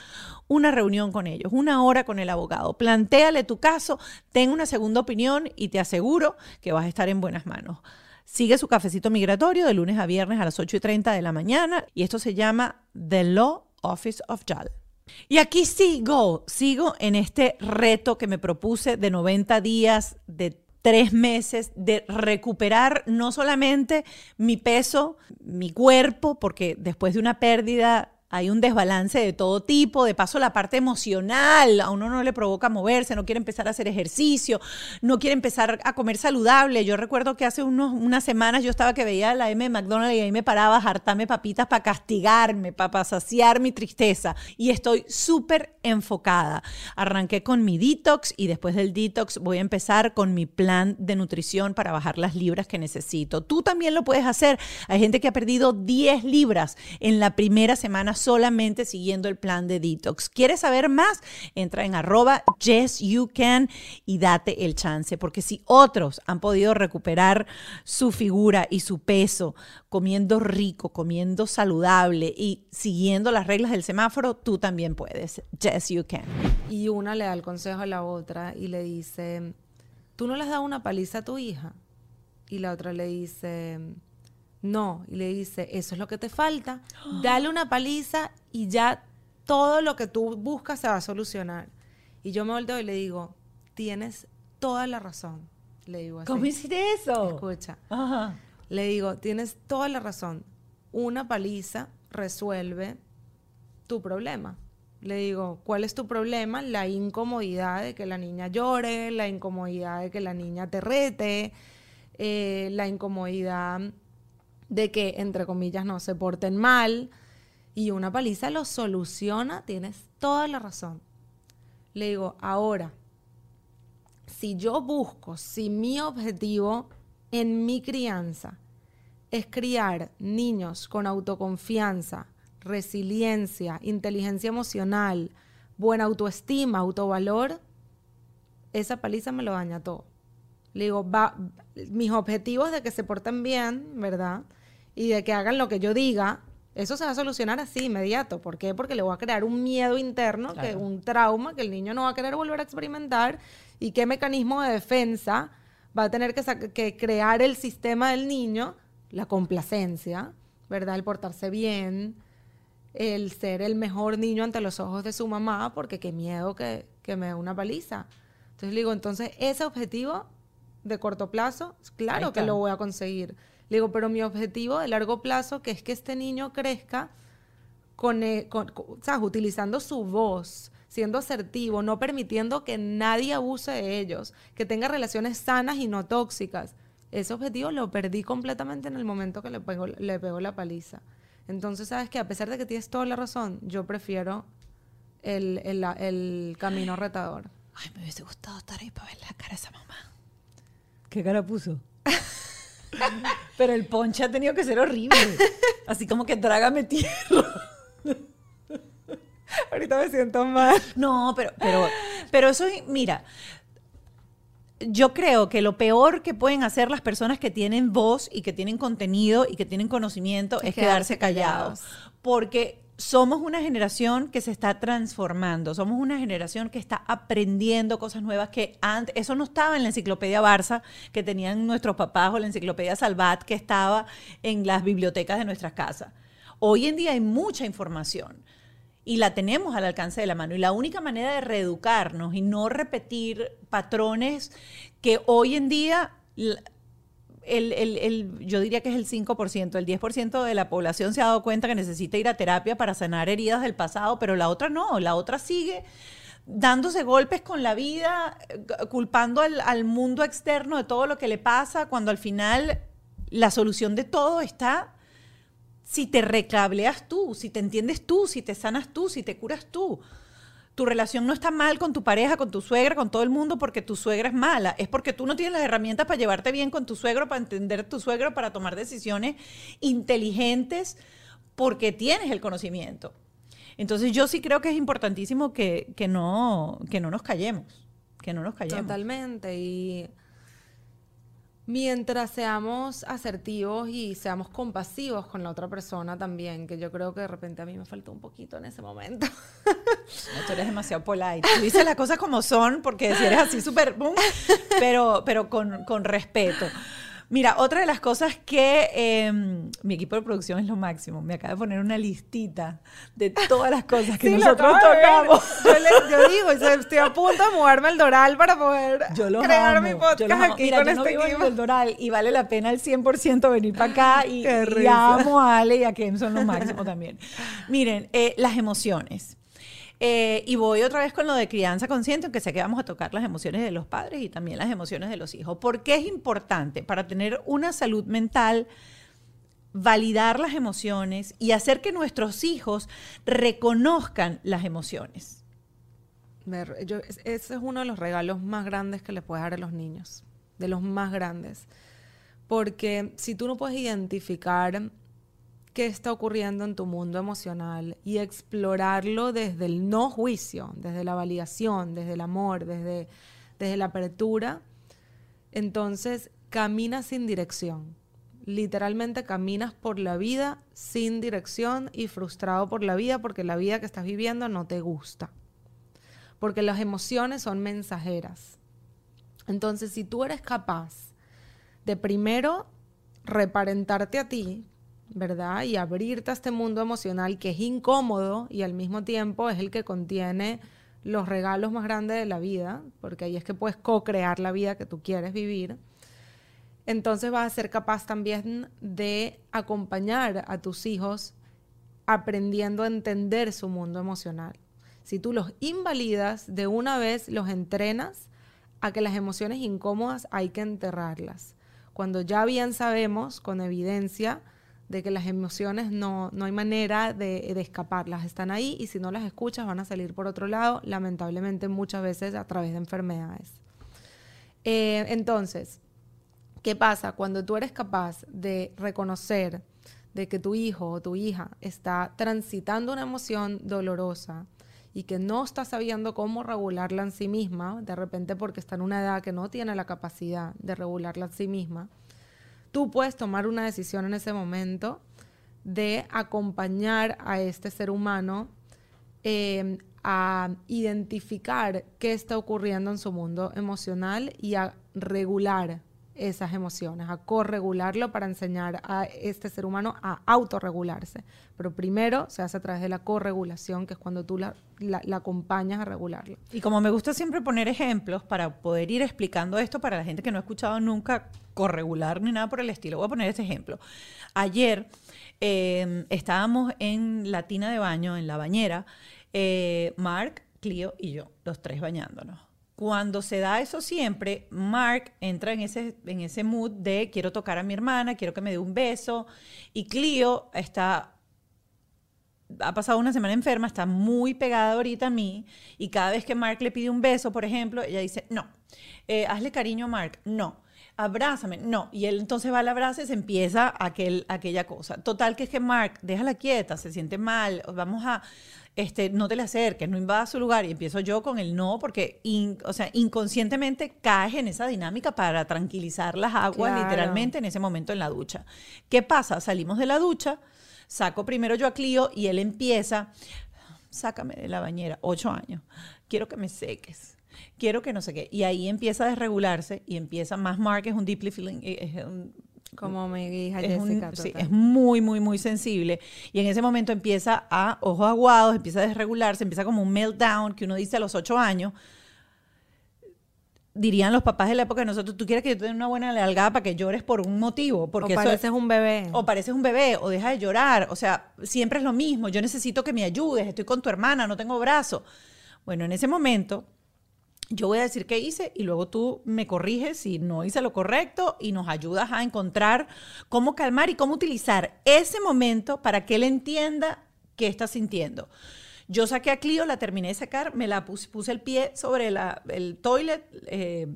una reunión con ellos, una hora con el abogado. Plantéale tu caso, ten una segunda opinión y te aseguro que vas a estar en buenas manos. Sigue su cafecito migratorio de lunes a viernes a las 8 y 30 de la mañana y esto se llama The Law Office of JAL. Y aquí sigo, sigo en este reto que me propuse de 90 días, de tres meses, de recuperar no solamente mi peso, mi cuerpo, porque después de una pérdida hay un desbalance de todo tipo, de paso la parte emocional, a uno no le provoca moverse, no quiere empezar a hacer ejercicio, no quiere empezar a comer saludable. Yo recuerdo que hace unos, unas semanas yo estaba que veía la M de McDonald's y ahí me paraba a hartarme papitas para castigarme, para saciar mi tristeza. Y estoy súper enfocada. Arranqué con mi detox y después del detox voy a empezar con mi plan de nutrición para bajar las libras que necesito. Tú también lo puedes hacer. Hay gente que ha perdido 10 libras en la primera semana solamente siguiendo el plan de detox. ¿Quieres saber más? Entra en arroba can y date el chance, porque si otros han podido recuperar su figura y su peso comiendo rico, comiendo saludable y siguiendo las reglas del semáforo, tú también puedes. Yes, you can. Y una le da el consejo a la otra y le dice, ¿tú no le has dado una paliza a tu hija? Y la otra le dice, no, y le dice, eso es lo que te falta, <gasps> dale una paliza y ya todo lo que tú buscas se va a solucionar. Y yo me volteo y le digo, tienes toda la razón. Le digo así. ¿Cómo hiciste eso? Escucha. Le digo, tienes toda la razón. Una paliza resuelve tu problema. Le digo, ¿cuál es tu problema? La incomodidad de que la niña llore, la incomodidad de que la niña te rete, eh, la incomodidad de que, entre comillas, no se porten mal. Y una paliza lo soluciona, tienes toda la razón. Le digo, ahora, si yo busco, si mi objetivo en mi crianza es criar niños con autoconfianza, resiliencia, inteligencia emocional, buena autoestima, autovalor, esa paliza me lo daña todo. Le digo, va, mis objetivos de que se porten bien, ¿verdad? Y de que hagan lo que yo diga, eso se va a solucionar así, inmediato. ¿Por qué? Porque le voy a crear un miedo interno, que un trauma que el niño no va a querer volver a experimentar y qué mecanismo de defensa va a tener que, que crear el sistema del niño, la complacencia, ¿verdad? El portarse bien, el ser el mejor niño ante los ojos de su mamá, porque qué miedo que, que me dé una paliza. Entonces le digo, entonces ese objetivo de corto plazo, claro que lo voy a conseguir. Le digo, pero mi objetivo de largo plazo, que es que este niño crezca con, eh, utilizando su voz, siendo asertivo, no permitiendo que nadie abuse de ellos, que tenga relaciones sanas y no tóxicas. Ese objetivo lo perdí completamente en el momento que le pego, le pego la paliza. Entonces, ¿sabes qué? A pesar de que tienes toda la razón, yo prefiero el, el camino retador. Ay, me hubiese gustado estar ahí para ver la cara de esa mamá. ¿Qué cara puso? <laughs> <laughs> Pero el ponche ha tenido que ser horrible. Así como que trágame tierra. <laughs> Ahorita me siento mal. No, pero, pero, pero eso, mira, yo creo que lo peor que pueden hacer las personas que tienen voz y que tienen contenido y que tienen conocimiento es, quedarse, callados. Porque somos una generación que se está transformando, somos una generación que está aprendiendo cosas nuevas que antes, eso no estaba en la enciclopedia Barça que tenían nuestros papás o la enciclopedia Salvat que estaba en las bibliotecas de nuestras casas. Hoy en día hay mucha información y la tenemos al alcance de la mano y la única manera de reeducarnos y no repetir patrones que hoy en día el, yo diría que es el 5%, el 10% de la población se ha dado cuenta que necesita ir a terapia para sanar heridas del pasado, pero la otra no, la otra sigue dándose golpes con la vida, culpando al, al mundo externo de todo lo que le pasa, cuando al final la solución de todo está si te recableas tú, si te entiendes tú, si te sanas tú, si te curas tú. Tu relación no está mal con tu pareja, con tu suegra, con todo el mundo porque tu suegra es mala. Es porque tú no tienes las herramientas para llevarte bien con tu suegro, para entender a tu suegro, para tomar decisiones inteligentes, porque tienes el conocimiento. Entonces yo sí creo que es importantísimo que, que no, que no nos callemos, que no nos callemos. Totalmente. Y mientras seamos asertivos y seamos compasivos con la otra persona también, que yo creo que de repente a mí me faltó un poquito en ese momento. <laughs> No, tú eres demasiado polite. Tú dices las cosas como son, porque si eres así súper... boom, Pero, pero con, con respeto. Mira, otra de las cosas que eh, mi equipo de producción es lo máximo. Me acaba de poner una listita de todas las cosas que Sí, nosotros tocamos. Yo, le- yo digo, estoy a punto de moverme el Doral para poder Yo crear amo, mi yo podcast amo. aquí Mira, con yo no este vivo en equipo. el Doral y vale la pena el 100% venir para acá y, y amo a Ale y a Kem son lo máximo también. Miren, eh, las emociones. Eh, y voy otra vez con lo de crianza consciente, aunque sé que vamos a tocar las emociones de los padres y también las emociones de los hijos. ¿Por qué es importante para tener una salud mental? validar las emociones y hacer que nuestros hijos reconozcan las emociones. Yo- es- ese es uno de los regalos más grandes que le puedes dar a los niños, de los más grandes. Porque si tú no puedes identificar qué está ocurriendo en tu mundo emocional y explorarlo desde el no juicio, desde la validación, desde el amor, desde, desde la apertura, entonces caminas sin dirección. Literalmente caminas por la vida sin dirección y frustrado por la vida porque la vida que estás viviendo no te gusta porque las emociones son mensajeras. Entonces, si tú eres capaz de primero reparentarte a ti, ¿verdad? Y abrirte a este mundo emocional que es incómodo y al mismo tiempo es el que contiene los regalos más grandes de la vida, porque ahí es que puedes co-crear la vida que tú quieres vivir. Entonces vas a ser capaz también de acompañar a tus hijos aprendiendo a entender su mundo emocional. Si tú los invalidas, de una vez los entrenas a que las emociones incómodas hay que enterrarlas. Cuando ya bien sabemos, con evidencia, de que las emociones no, no hay manera de, de escaparlas, están ahí y si no las escuchas van a salir por otro lado, lamentablemente muchas veces a través de enfermedades. Eh, entonces, ¿Qué pasa? Cuando tú eres capaz de reconocer de que tu hijo o tu hija está transitando una emoción dolorosa y que no está sabiendo cómo regularla en sí misma, de repente porque está en una edad que no tiene la capacidad de regularla en sí misma, tú puedes tomar una decisión en ese momento de acompañar a este ser humano eh, a identificar qué está ocurriendo en su mundo emocional y a regular esas emociones, a corregularlo para enseñar a este ser humano a autorregularse. Pero primero se hace a través de la corregulación, que es cuando tú la, la- acompañas a regularla. Y como me gusta siempre poner ejemplos para poder ir explicando esto para la gente que no ha escuchado nunca corregular ni nada por el estilo, voy a poner este ejemplo. Ayer eh, estábamos en la tina de baño, en la bañera, eh, Mark, Clio y yo, los tres bañándonos. Cuando se da eso siempre, Mark entra en ese, en ese mood de quiero tocar a mi hermana, quiero que me dé un beso, y Clio está ha pasado una semana enferma, está muy pegada ahorita a mí, y cada vez que Mark le pide un beso, por ejemplo, ella dice, no, Eh, hazle cariño a Mark, no, abrázame, no, y él entonces va al abrazo y se empieza aquel, aquella cosa. Total que es que Mark, déjala quieta, se siente mal, vamos a, este, no te le acerques, no invada su lugar, y empiezo yo con el no, porque, in- o sea, inconscientemente caes en esa dinámica para tranquilizar las aguas, Claro. literalmente, en ese momento en la ducha. ¿Qué pasa? Salimos de la ducha, saco primero yo a Clio y él empieza, sácame de la bañera, ocho años, quiero que me seques, quiero que no sé qué. Y ahí empieza a desregularse y empieza, más Mark es un deeply feeling, eh, es un- Como mi hija es, un- Jessica. sí, total. es muy, muy, muy sensible. Y en ese momento empieza a ojos aguados, empieza a desregularse, empieza como un meltdown que uno dice a los ocho años. Dirían los papás de la época de nosotros, tú quieres que yo te dé una buena nalgada para que llores por un motivo. Porque o pareces un bebé. o pareces un bebé, o deja de llorar. O sea, siempre es lo mismo. Yo necesito que me ayudes, estoy con tu hermana, no tengo brazo. Bueno, en ese momento, yo voy a decir qué hice y luego tú me corriges si no hice lo correcto y nos ayudas a encontrar cómo calmar y cómo utilizar ese momento para que él entienda qué está sintiendo. Yo saqué a Clio, la terminé de sacar, me la puse, el pie sobre el toilet, eh,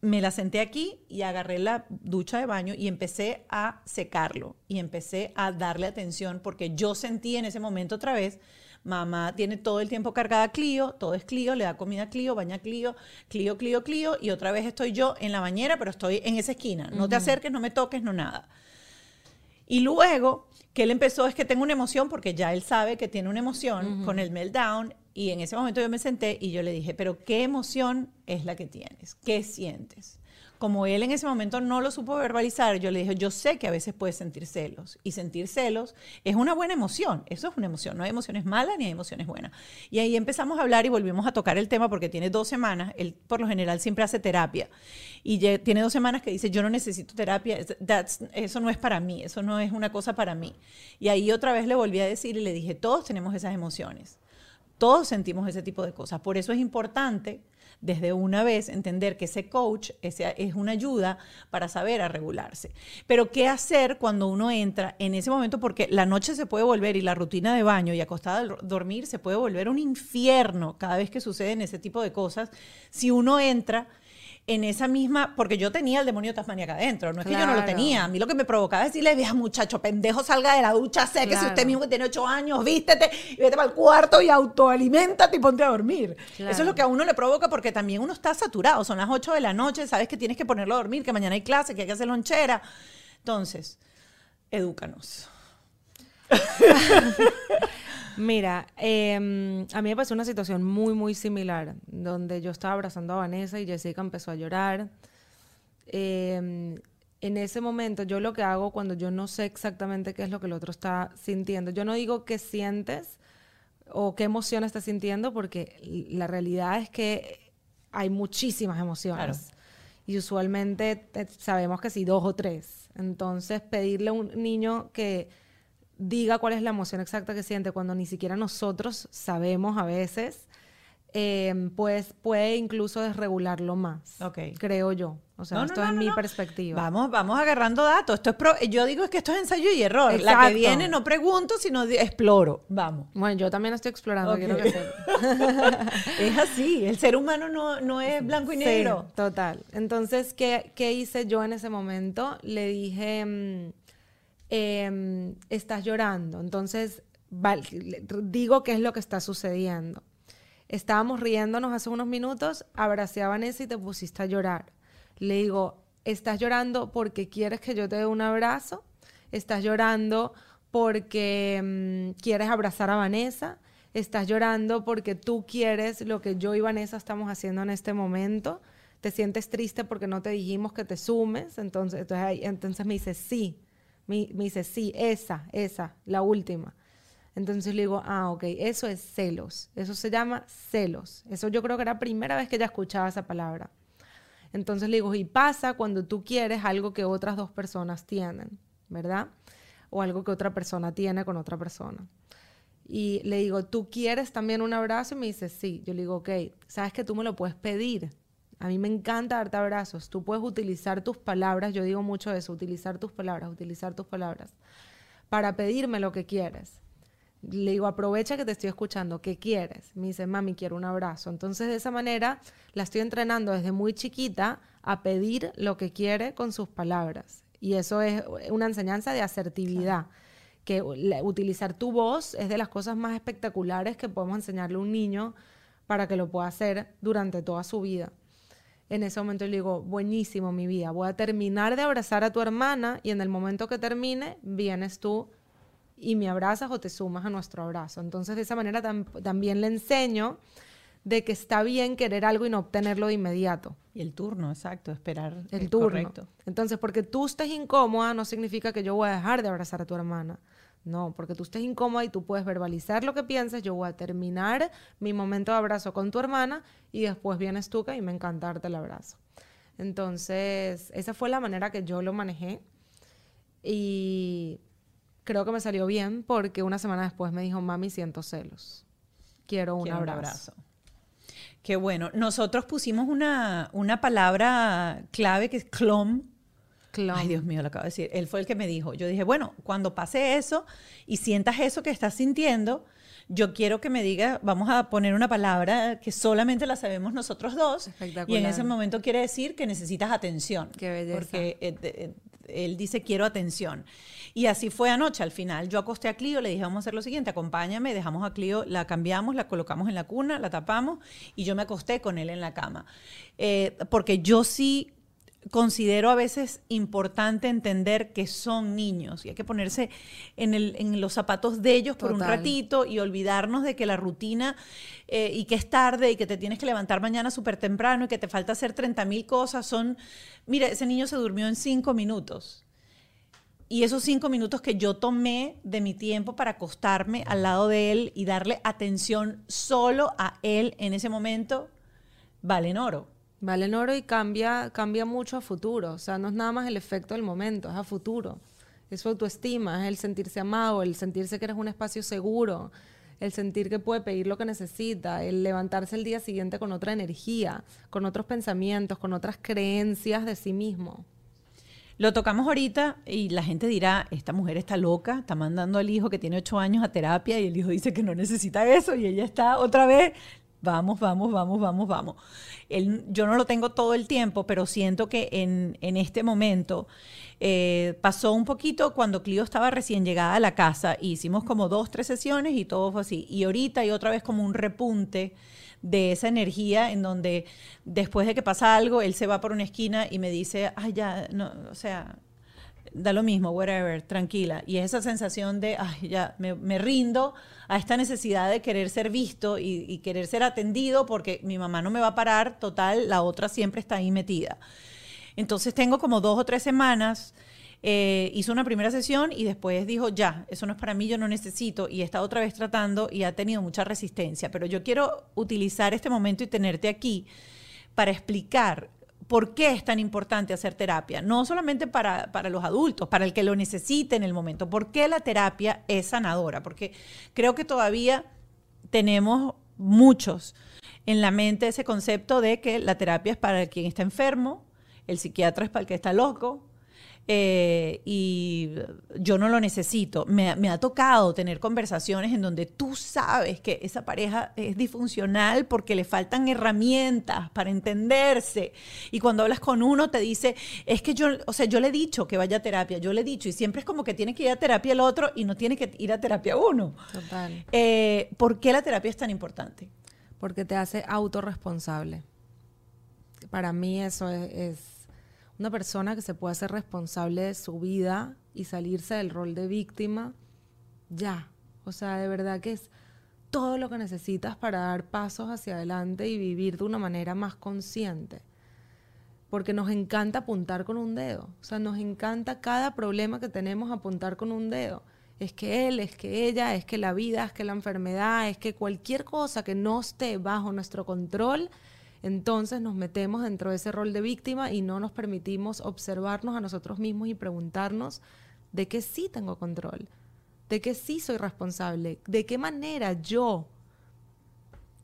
me la senté aquí y agarré la ducha de baño y empecé a secarlo y empecé a darle atención porque yo sentí en ese momento otra vez, mamá tiene todo el tiempo cargada a Clio, todo es Clio, le da comida a Clio, baña a Clio, Clio, Clio, Clio y otra vez estoy yo en la bañera, pero estoy en esa esquina, no te acerques, no me toques, no nada. Y luego que él empezó es que tengo una emoción porque ya él sabe que tiene una emoción con el meltdown y en ese momento yo me senté y yo le dije, pero ¿qué emoción es la que tienes? ¿Qué sientes? Como él en ese momento no lo supo verbalizar, yo le dije, yo sé que a veces puedes sentir celos y sentir celos es una buena emoción, eso es una emoción, no hay emociones malas ni hay emociones buenas. Y ahí empezamos a hablar y volvimos a tocar el tema porque tiene dos semanas, él por lo general siempre hace terapia y tiene dos semanas que dice, yo no necesito terapia, that's- eso no es para mí, eso no es una cosa para mí. Y ahí otra vez le volví a decir y le dije, todos tenemos esas emociones. Todos sentimos ese tipo de cosas. Por eso es importante desde una vez entender que ese coach ese es una ayuda para saber a regularse. Pero ¿qué hacer cuando uno entra en ese momento? Porque la noche se puede volver y la rutina de baño y acostada al dormir se puede volver un infierno cada vez que suceden ese tipo de cosas. Si uno entra en esa misma, porque yo tenía el demonio Tasmania acá adentro, no es que yo no lo tenía, a mí lo que me provocaba es decirle, vea muchacho, pendejo, salga de la ducha, sé que si usted mismo que tiene ocho años, vístete y vete para el cuarto y autoaliméntate y ponte a dormir. Claro. Eso es lo que a uno le provoca porque también uno está saturado, son las 8 de la noche, sabes que tienes que ponerlo a dormir, que mañana hay clase, que hay que hacer lonchera. Entonces, edúcanos. <laughs> Mira, em, a mí me pasó una situación muy, muy similar, donde yo estaba abrazando a Vanessa y Jessica empezó a llorar. Em, en ese momento, yo lo que hago cuando yo no sé exactamente qué es lo que el otro está sintiendo, yo no digo qué sientes o qué emoción estás sintiendo, porque la realidad es que hay muchísimas emociones. Claro. Y usualmente eh, sabemos que sí, dos o tres. Entonces, pedirle a un niño que diga cuál es la emoción exacta que siente cuando ni siquiera nosotros sabemos a veces, eh, pues puede incluso desregularlo más. Ok. Creo yo. O sea, No, esto no, es mi perspectiva. Vamos, vamos agarrando datos. Esto es pro- yo digo es que esto es ensayo y error. La que viene no pregunto, sino exploro. Vamos. Bueno, yo también estoy explorando, que <laughs> es así. El ser humano no, no es blanco y Sí, negro. total. Entonces, ¿qué, qué hice yo en ese momento? Le dije, em, estás llorando. Entonces, digo qué es lo que está sucediendo. Estábamos riéndonos hace unos minutos, abracé a Vanessa y te pusiste a llorar. Le digo, ¿estás llorando porque quieres que yo te dé un abrazo? ¿Estás llorando porque mm, quieres abrazar a Vanessa? ¿Estás llorando porque tú quieres lo que yo y Vanessa estamos haciendo en este momento? ¿Te sientes triste porque no te dijimos que te sumes? Entonces, entonces, entonces me dice, sí. Me, dice, sí, esa, esa, la última. Entonces le digo, ah, ok, eso es celos. Eso se llama celos. Eso yo creo que era la primera vez que ella escuchaba esa palabra. Entonces le digo, y pasa cuando tú quieres algo que otras dos personas tienen, ¿verdad? O algo que otra persona tiene con otra persona. Y le digo, ¿tú quieres también un abrazo? Y me dice, sí. Yo le digo, ok, sabes que tú me lo puedes pedir. A mí me encanta darte abrazos. Tú puedes utilizar tus palabras. Yo digo mucho eso, utilizar tus palabras, utilizar tus palabras para pedirme lo que quieres. Le digo, aprovecha que te estoy escuchando, ¿qué quieres? Me dice, mami, quiero un abrazo. Entonces, de esa manera, la estoy entrenando desde muy chiquita a pedir lo que quiere con sus palabras. Y eso es una enseñanza de asertividad, que utilizar tu voz es de las cosas más espectaculares que podemos enseñarle a un niño para que lo pueda hacer durante toda su vida. En ese momento le digo, buenísimo mi vida, voy a terminar de abrazar a tu hermana y en el momento que termine, vienes tú y me abrazas o te sumas a nuestro abrazo. Entonces de esa manera tam- también le enseño de que está bien querer algo y no obtenerlo de inmediato. Y el turno, exacto, esperar. El es turno. Correcto. Entonces, porque tú estés incómoda no significa que yo voy a dejar de abrazar a tu hermana. No, porque tú estés incómoda y tú puedes verbalizar lo que piensas, yo voy a terminar mi momento de abrazo con tu hermana y después vienes tú que y me encanta darte el abrazo. Entonces, esa fue la manera que yo lo manejé y creo que me salió bien porque una semana después me dijo, mami, siento celos. Quiero un Quiero abrazo. Qué bueno. Nosotros pusimos una, una palabra clave que es clom. Ay, Dios mío, lo acabo de decir. Él fue el que me dijo. Yo dije, bueno, cuando pase eso y sientas eso que estás sintiendo, yo quiero que me digas, vamos a poner una palabra que solamente la sabemos nosotros dos. Y en ese momento quiere decir que necesitas atención. Qué belleza. Porque eh, eh, él dice, quiero atención. Y así fue anoche. Al final yo acosté a Clio, le dije, vamos a hacer lo siguiente, acompáñame, dejamos a Clio, la cambiamos, la colocamos en la cuna, la tapamos y yo me acosté con él en la cama. Eh, porque yo sí considero a veces importante entender que son niños y hay que ponerse en, el- en los zapatos de ellos por un ratito y olvidarnos de que la rutina eh, y que es tarde y que te tienes que levantar mañana súper temprano y que te falta hacer 30 mil cosas son, mira, ese niño se durmió en cinco minutos. Y esos cinco minutos que yo tomé de mi tiempo para acostarme al lado de él y darle atención solo a él en ese momento, valen oro. Valen oro y cambia, cambia mucho a futuro. O sea, no es nada más el efecto del momento, es a futuro. Es su autoestima, es el sentirse amado, el sentirse que eres un espacio seguro, el sentir que puede pedir lo que necesita, el levantarse el día siguiente con otra energía, con otros pensamientos, con otras creencias de sí mismo. Lo tocamos ahorita y la gente dirá, esta mujer está loca, está mandando al hijo que tiene ocho años a terapia y el hijo dice que no necesita eso y ella está otra vez, vamos, vamos, vamos, vamos, vamos. Yo no lo tengo todo el tiempo, pero siento que en, en este momento eh, pasó un poquito cuando Clio estaba recién llegada a la casa, y hicimos como dos, tres sesiones y todo fue así. Y ahorita hay otra vez como un repunte de esa energía en donde después de que pasa algo, él se va por una esquina y me dice, ay, ya, no, o sea, da lo mismo, whatever, tranquila. Y esa sensación de, ay, ya, me, rindo a esta necesidad de querer ser visto y, y querer ser atendido porque mi mamá no me va a parar, total, la otra siempre está ahí metida. Entonces tengo como dos o tres semanas. eh, hizo una primera sesión y después dijo, ya, eso no es para mí, yo no necesito. Y está otra vez tratando y ha tenido mucha resistencia. Pero yo quiero utilizar este momento y tenerte aquí para explicar por qué es tan importante hacer terapia. No solamente para, para los adultos, para el que lo necesite en el momento. ¿Por qué la terapia es sanadora? Porque creo que todavía tenemos muchos en la mente ese concepto de que la terapia es para quien está enfermo, el psiquiatra es para el que está loco, eh, y yo no lo necesito. Me, me ha tocado tener conversaciones en donde tú sabes que esa pareja es disfuncional porque le faltan herramientas para entenderse. Y cuando hablas con uno te dice, es que yo, o sea, yo le he dicho que vaya a terapia, yo le he dicho, y siempre es como que tiene que ir a terapia el otro y no tiene que ir a terapia uno. Total. Eh, ¿Por qué la terapia es tan importante? porque te hace autorresponsable. Para mí eso es, es una persona que se puede hacer responsable de su vida y salirse del rol de víctima, ya. O sea, de verdad que es todo lo que necesitas para dar pasos hacia adelante y vivir de una manera más consciente. Porque nos encanta apuntar con un dedo. O sea, nos encanta cada problema que tenemos apuntar con un dedo. Es que él, es que ella, es que la vida, es que la enfermedad, es que cualquier cosa que no esté bajo nuestro control, entonces nos metemos dentro de ese rol de víctima y no nos permitimos observarnos a nosotros mismos y preguntarnos de qué sí tengo control, de qué sí soy responsable, de qué manera yo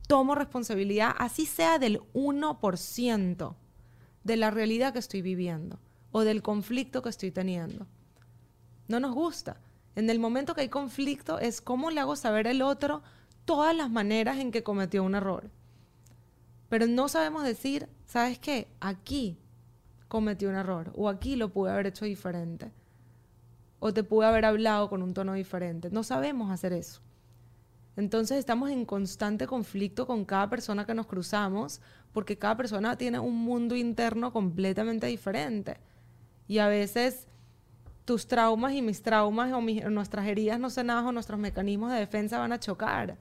tomo responsabilidad, así sea del 1% de la realidad que estoy viviendo o del conflicto que estoy teniendo. No nos gusta. En el momento que hay conflicto es cómo le hago saber al otro todas las maneras en que cometió un error. Pero no sabemos decir, ¿sabes qué? Aquí cometí un error o aquí lo pude haber hecho diferente o te pude haber hablado con un tono diferente. No sabemos hacer eso. Entonces estamos en constante conflicto con cada persona que nos cruzamos porque cada persona tiene un mundo interno completamente diferente. Y a veces tus traumas y mis traumas o nuestras heridas no sanadas o nuestros mecanismos de defensa van a chocar.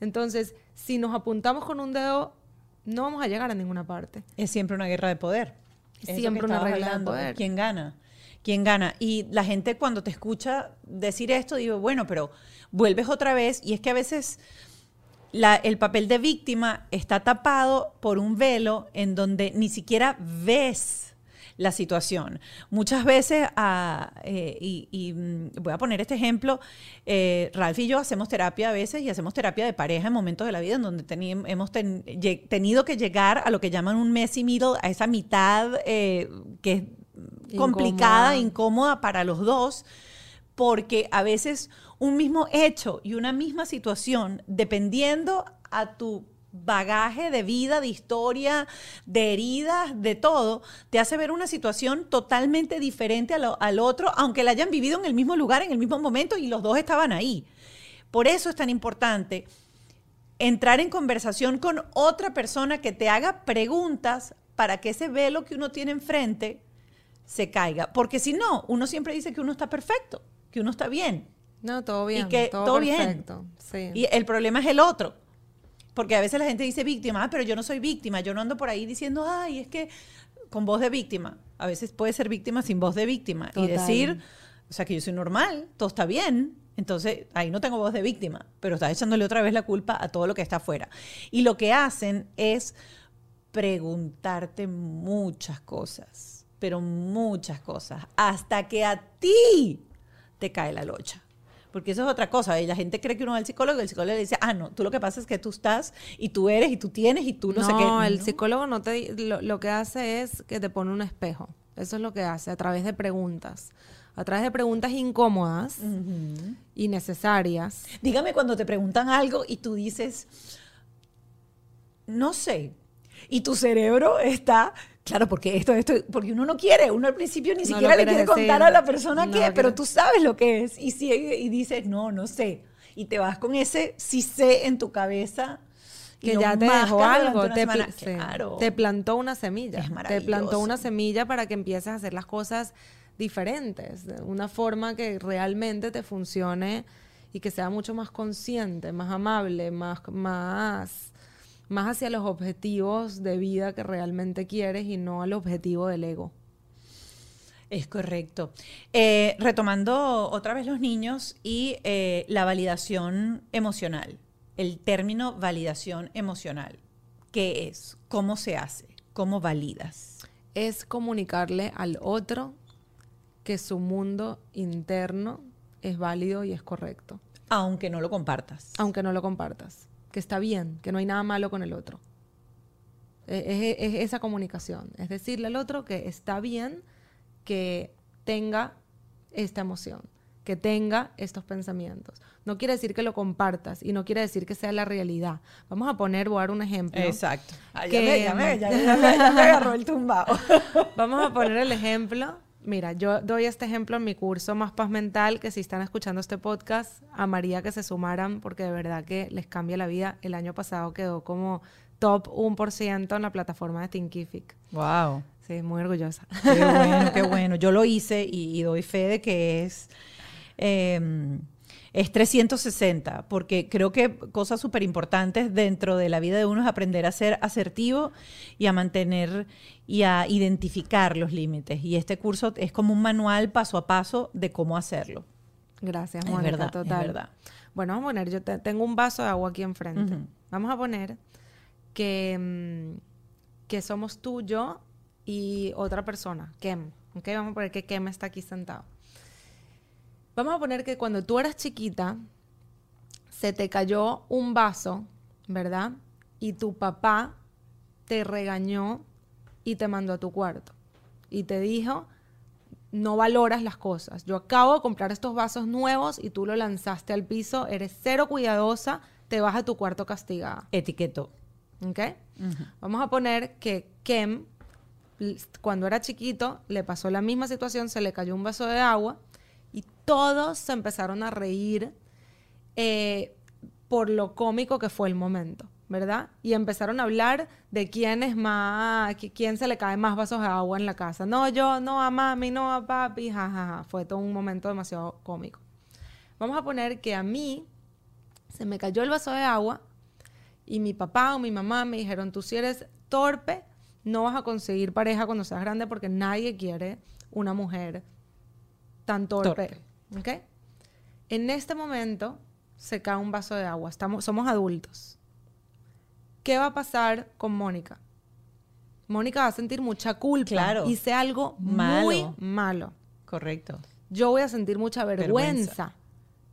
Entonces, si nos apuntamos con un dedo, no vamos a llegar a ninguna parte. Es siempre una guerra de poder. Es Siempre una regla de hablando, poder. ¿Quién gana? ¿Quién gana? Y la gente cuando te escucha decir esto, digo, bueno, pero vuelves otra vez y es que a veces la- el papel de víctima está tapado por un velo en donde ni siquiera ves la situación. Muchas veces, ah, eh, y, y, mm, voy a poner este ejemplo, eh, Ralph y yo hacemos terapia a veces y hacemos terapia de pareja en momentos de la vida en donde teni- hemos ten- tenido que llegar a lo que llaman un messy middle, a esa mitad eh, que es complicada, incómoda para los dos, porque a veces un mismo hecho y una misma situación, dependiendo a tu bagaje de vida, de historia, de heridas, de todo, te hace ver una situación totalmente diferente al otro, aunque la hayan vivido en el mismo lugar, en el mismo momento y los dos estaban ahí. Por eso es tan importante entrar en conversación con otra persona que te haga preguntas para que ese velo que uno tiene enfrente se caiga. Porque si no, uno siempre dice que uno está perfecto, que uno está bien. No, todo bien. Y que todo, perfecto, bien. Y el problema es el otro. Porque a veces la gente dice víctima, ah, pero yo no soy víctima, yo no ando por ahí diciendo, ay, es que con voz de víctima. A veces puede ser víctima sin voz de víctima y decir, o sea, que yo soy normal, todo está bien. Entonces, ahí no tengo voz de víctima, pero estás echándole otra vez la culpa a todo lo que está afuera. Y lo que hacen es preguntarte muchas cosas, pero muchas cosas, hasta que a ti te cae la locha. Porque eso es otra cosa. La gente cree que uno es el psicólogo y el psicólogo le dice, ah, no, tú lo que pasa es que tú estás y tú eres y tú tienes y tú no, sé qué. No, el psicólogo no te, lo, que hace es que te pone un espejo. Eso es lo que hace a través de preguntas. A través de preguntas incómodas y necesarias. Dígame cuando te preguntan algo y tú dices, no sé. Y tu cerebro está Claro, porque esto, esto, porque uno no quiere, uno al principio ni siquiera le quiere contar a la persona qué, pero tú sabes lo que es. Y, si, y dices, no, no sé. Y te vas con ese sí sé en tu cabeza. Que ya te dejó algo, te, te, plantó una semilla. te plantó una semilla para que empieces a hacer las cosas diferentes, de una forma que realmente te funcione y que sea mucho más consciente, más amable, más, más más hacia los objetivos de vida que realmente quieres y no al objetivo del ego. Es correcto. Eh, retomando otra vez los niños y eh, la validación emocional, el término validación emocional. ¿Qué es? ¿Cómo se hace? ¿Cómo validas? Es comunicarle al otro que su mundo interno es válido y es correcto. Aunque no lo compartas. Aunque no lo compartas que está bien, que no hay nada malo con el otro. E, es, esa comunicación, es decirle al otro que está bien que tenga esta emoción, que tenga estos pensamientos. No quiere decir que lo compartas y no quiere decir que sea la realidad. Vamos a poner, voy a dar un ejemplo. Exacto. ya, me, ya, me, <laughs> agarró el tumbado. Vamos a poner el ejemplo Mira, yo doy este ejemplo en mi curso Más Paz Mental, que si están escuchando este podcast, amaría que se sumaran porque de verdad que les cambia la vida. El año pasado quedó como top 1% en la plataforma de Thinkific. Wow. Sí, muy orgullosa. Qué bueno, qué <laughs> bueno. Yo lo hice y, doy fe de que es... Em, es 360, porque creo que cosas súper importantes dentro de la vida de uno es aprender a ser asertivo y a mantener y a identificar los límites. Y este curso es como un manual paso a paso de cómo hacerlo. Gracias, Mónica, es verdad, total. verdad. Bueno, vamos a poner, yo tengo un vaso de agua aquí enfrente. Vamos a poner que, mm, que somos tú, yo y otra persona, Kem. ¿okay? Vamos a poner que Kem está aquí sentado. Vamos a poner que cuando tú eras chiquita, se te cayó un vaso, ¿verdad? Y tu papá te regañó y te mandó a tu cuarto. Y te dijo, no valoras las cosas. Yo acabo de comprar estos vasos nuevos y tú lo lanzaste al piso, eres cero cuidadosa, te vas a tu cuarto castigada. Etiqueto. ¿Ok? Vamos a poner que Kem, cuando era chiquito, le pasó la misma situación, se le cayó un vaso de agua y todos se empezaron a reír eh, por lo cómico que fue el momento, ¿verdad? Y empezaron a hablar de quién es más, quién se le cae más vasos de agua en la casa. No, yo, no a mami, no a papi, jajaja. Fue todo un momento demasiado cómico. Vamos a poner que a mí se me cayó el vaso de agua y mi papá o mi mamá me dijeron, tú si eres torpe, no vas a conseguir pareja cuando seas grande porque nadie quiere una mujer tan torpe. En este momento se cae un vaso de agua. Estamos, somos adultos. ¿Qué va a pasar con Mónica? Mónica va a sentir mucha culpa. Claro. Hice algo muy malo. Correcto. Yo voy a sentir mucha vergüenza.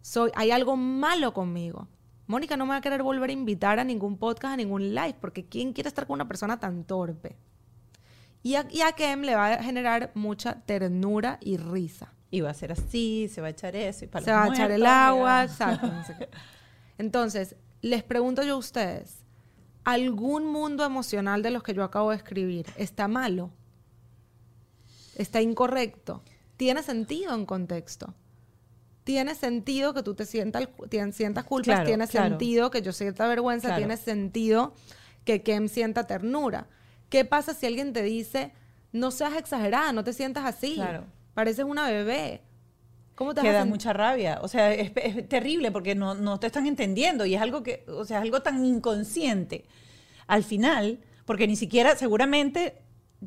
Soy, hay algo malo conmigo. Mónica no me va a querer volver a invitar a ningún podcast, a ningún live, porque ¿quién quiere estar con una persona tan torpe? Y a, y a Kem le va a generar mucha ternura y risa. Y va a ser así, se va a echar eso. Y para Se los va a echar el agua, <laughs> exacto. no sé qué. Entonces, les pregunto yo a ustedes, ¿algún mundo emocional de los que yo acabo de escribir está malo? ¿Está incorrecto? ¿Tiene sentido en contexto? ¿Tiene sentido que tú te sientas, sientas culpas? Claro, ¿Tiene claro. sentido que yo sienta vergüenza? Claro. ¿Tiene sentido que Kem sienta ternura? ¿Qué pasa si alguien te dice, no seas exagerada, no te sientas así? Pareces una bebé. ¿Cómo te que da mucha rabia. O sea, es, es terrible porque no, no te están entendiendo y es algo que, o sea, es algo tan inconsciente. Al final, porque ni siquiera, seguramente,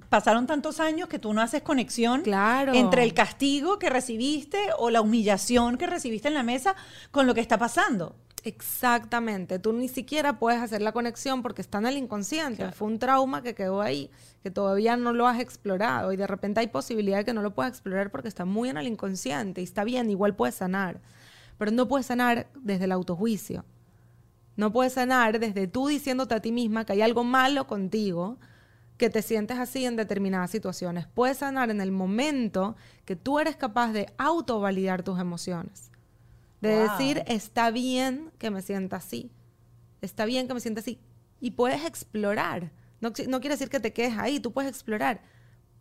pasaron tantos años que tú no haces conexión Claro. entre el castigo que recibiste o la humillación que recibiste en la mesa con lo que está pasando. Exactamente, tú ni siquiera puedes hacer la conexión porque está en el inconsciente, Claro. fue un trauma que quedó ahí, que todavía no lo has explorado y de repente hay posibilidad de que no lo puedas explorar porque está muy en el inconsciente y está bien, igual puedes sanar, pero no puedes sanar desde el autojuicio, no puedes sanar desde tú diciéndote a ti misma que hay algo malo contigo, que te sientes así en determinadas situaciones, puedes sanar en el momento que tú eres capaz de autovalidar tus emociones de Wow. decir, está bien que me sienta así, está bien que me sienta así. Y puedes explorar. No, qui- no quiere decir que te quedes ahí, tú puedes explorar.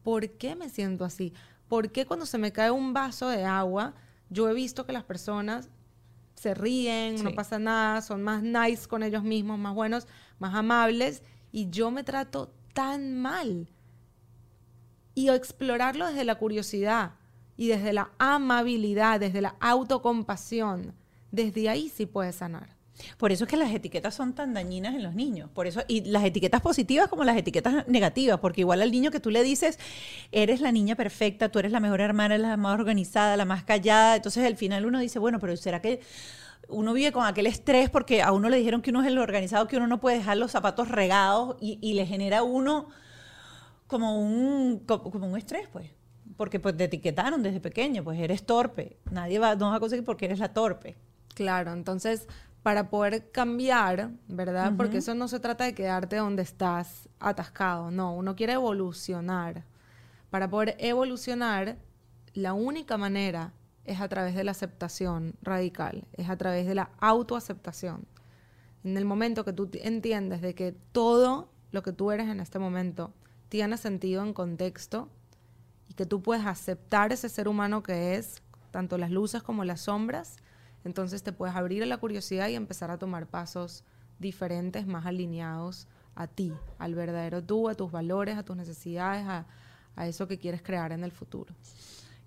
¿Por qué me siento así? ¿Por qué cuando se me cae un vaso de agua, yo he visto que las personas se ríen, no pasa nada, son más nice con ellos mismos, más buenos, más amables, y yo me trato tan mal? y explorarlo desde la curiosidad y desde la amabilidad, desde la autocompasión. Desde ahí sí puedes sanar. Por eso es que las etiquetas son tan dañinas en los niños. Por eso, y las etiquetas positivas como las etiquetas negativas, porque igual al niño que tú le dices, eres la niña perfecta, tú eres la mejor hermana, la más organizada, la más callada. Entonces al final uno dice, bueno, pero ¿será que uno vive con aquel estrés porque a uno le dijeron que uno es el organizado, que uno no puede dejar los zapatos regados y, le genera uno como un, co- como un estrés, pues? Porque pues te etiquetaron desde pequeño, pues eres torpe. Nadie va, no va a conseguir porque eres la torpe. Claro, entonces para poder cambiar, ¿verdad? Porque eso no se trata de quedarte donde estás atascado, no, uno quiere evolucionar. Para poder evolucionar, la única manera es a través de la aceptación radical, es a través de la autoaceptación. En el momento que tú entiendes de que todo lo que tú eres en este momento tiene sentido en contexto y que tú puedes aceptar ese ser humano que es, tanto las luces como las sombras, entonces te puedes abrir a la curiosidad y empezar a tomar pasos diferentes, más alineados a ti, al verdadero tú, a tus valores, a tus necesidades, a, a eso que quieres crear en el futuro.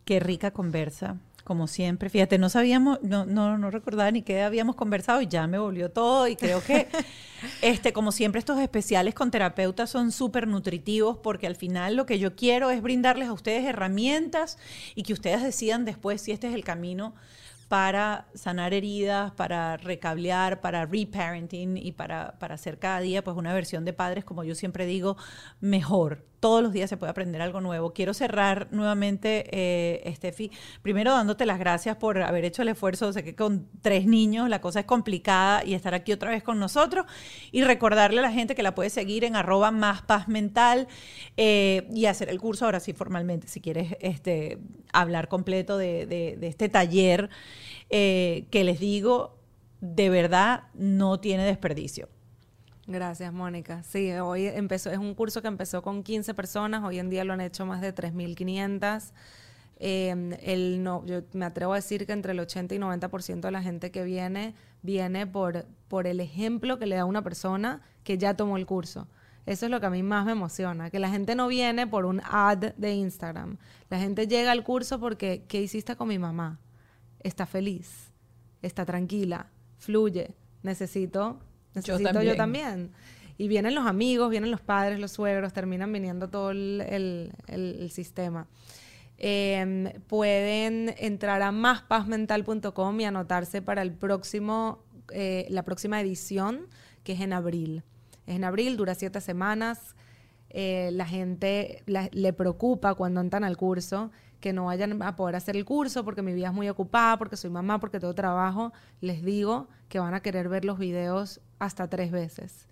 Qué rica conversa, como siempre. Fíjate, no sabíamos, no, no, no recordaba ni qué habíamos conversado y ya me volvió todo. Y creo que, <laughs> este, como siempre, estos especiales con terapeutas son súper nutritivos porque al final lo que yo quiero es brindarles a ustedes herramientas y que ustedes decidan después si este es el camino para sanar heridas, para recablear, para reparenting y para, para hacer cada día pues una versión de padres, como yo siempre digo, mejor. Todos los días se puede aprender algo nuevo. Quiero cerrar nuevamente, eh, primero dándote las gracias por haber hecho el esfuerzo. Sé que con tres niños la cosa es complicada y estar aquí otra vez con nosotros. Y recordarle a la gente que la puede seguir en arroba más paz mental eh, y hacer el curso ahora sí formalmente, si quieres este, hablar completo de este taller eh, que les digo, de verdad no tiene desperdicio. Gracias, Mónica. Sí, hoy empezó, es un curso que empezó con 15 personas, hoy en día lo han hecho más de 3.500. Eh, el no, yo me atrevo a decir que entre el 80 y 90% de la gente que viene, viene por, por el ejemplo que le da una persona que ya tomó el curso. Eso es lo que a mí más me emociona, que la gente no viene por un ad de Instagram. La gente llega al curso porque, ¿qué hiciste con mi mamá? Está feliz, está tranquila, fluye. Necesito, necesito yo también. también. Y vienen los amigos, vienen los padres, los suegros, terminan viniendo todo el, el- el- el sistema. Eh, pueden entrar a máspazmental.com y anotarse para el próximo, eh, la próxima edición, que es en abril. Es en abril, dura siete semanas. Eh, la gente la- le preocupa cuando entran al curso que no vayan a poder hacer el curso porque mi vida es muy ocupada, porque soy mamá, porque tengo trabajo. Les digo que van a querer ver los videos hasta tres veces.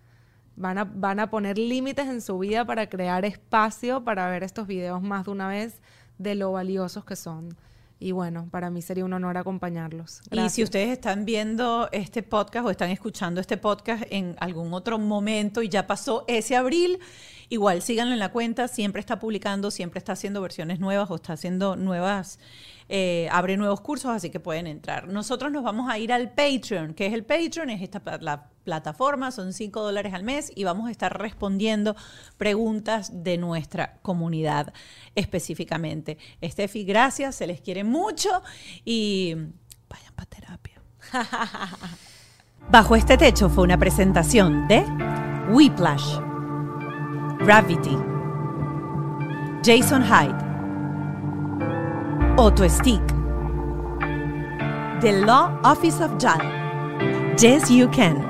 Van a, van a poner límites en su vida para crear espacio para ver estos videos más de una vez de lo valiosos que son. Y bueno, para mí sería un honor acompañarlos. Y si ustedes están viendo este podcast o están escuchando este podcast en algún otro momento y ya pasó ese abril, igual síganlo en la cuenta, siempre está publicando, siempre está haciendo versiones nuevas o está haciendo nuevas, eh, abre nuevos cursos, así que pueden entrar. Nosotros nos vamos a ir al Patreon, que es el Patreon, es esta la plataforma, son 5 dólares al mes y vamos a estar respondiendo preguntas de nuestra comunidad específicamente. Estefi, gracias, se les quiere mucho y vayan para terapia. <laughs> Bajo este techo fue una presentación de Whiplash, Gravity, Jason Hyde, Otto Stick, The Law Office of JAL, Yes You Can.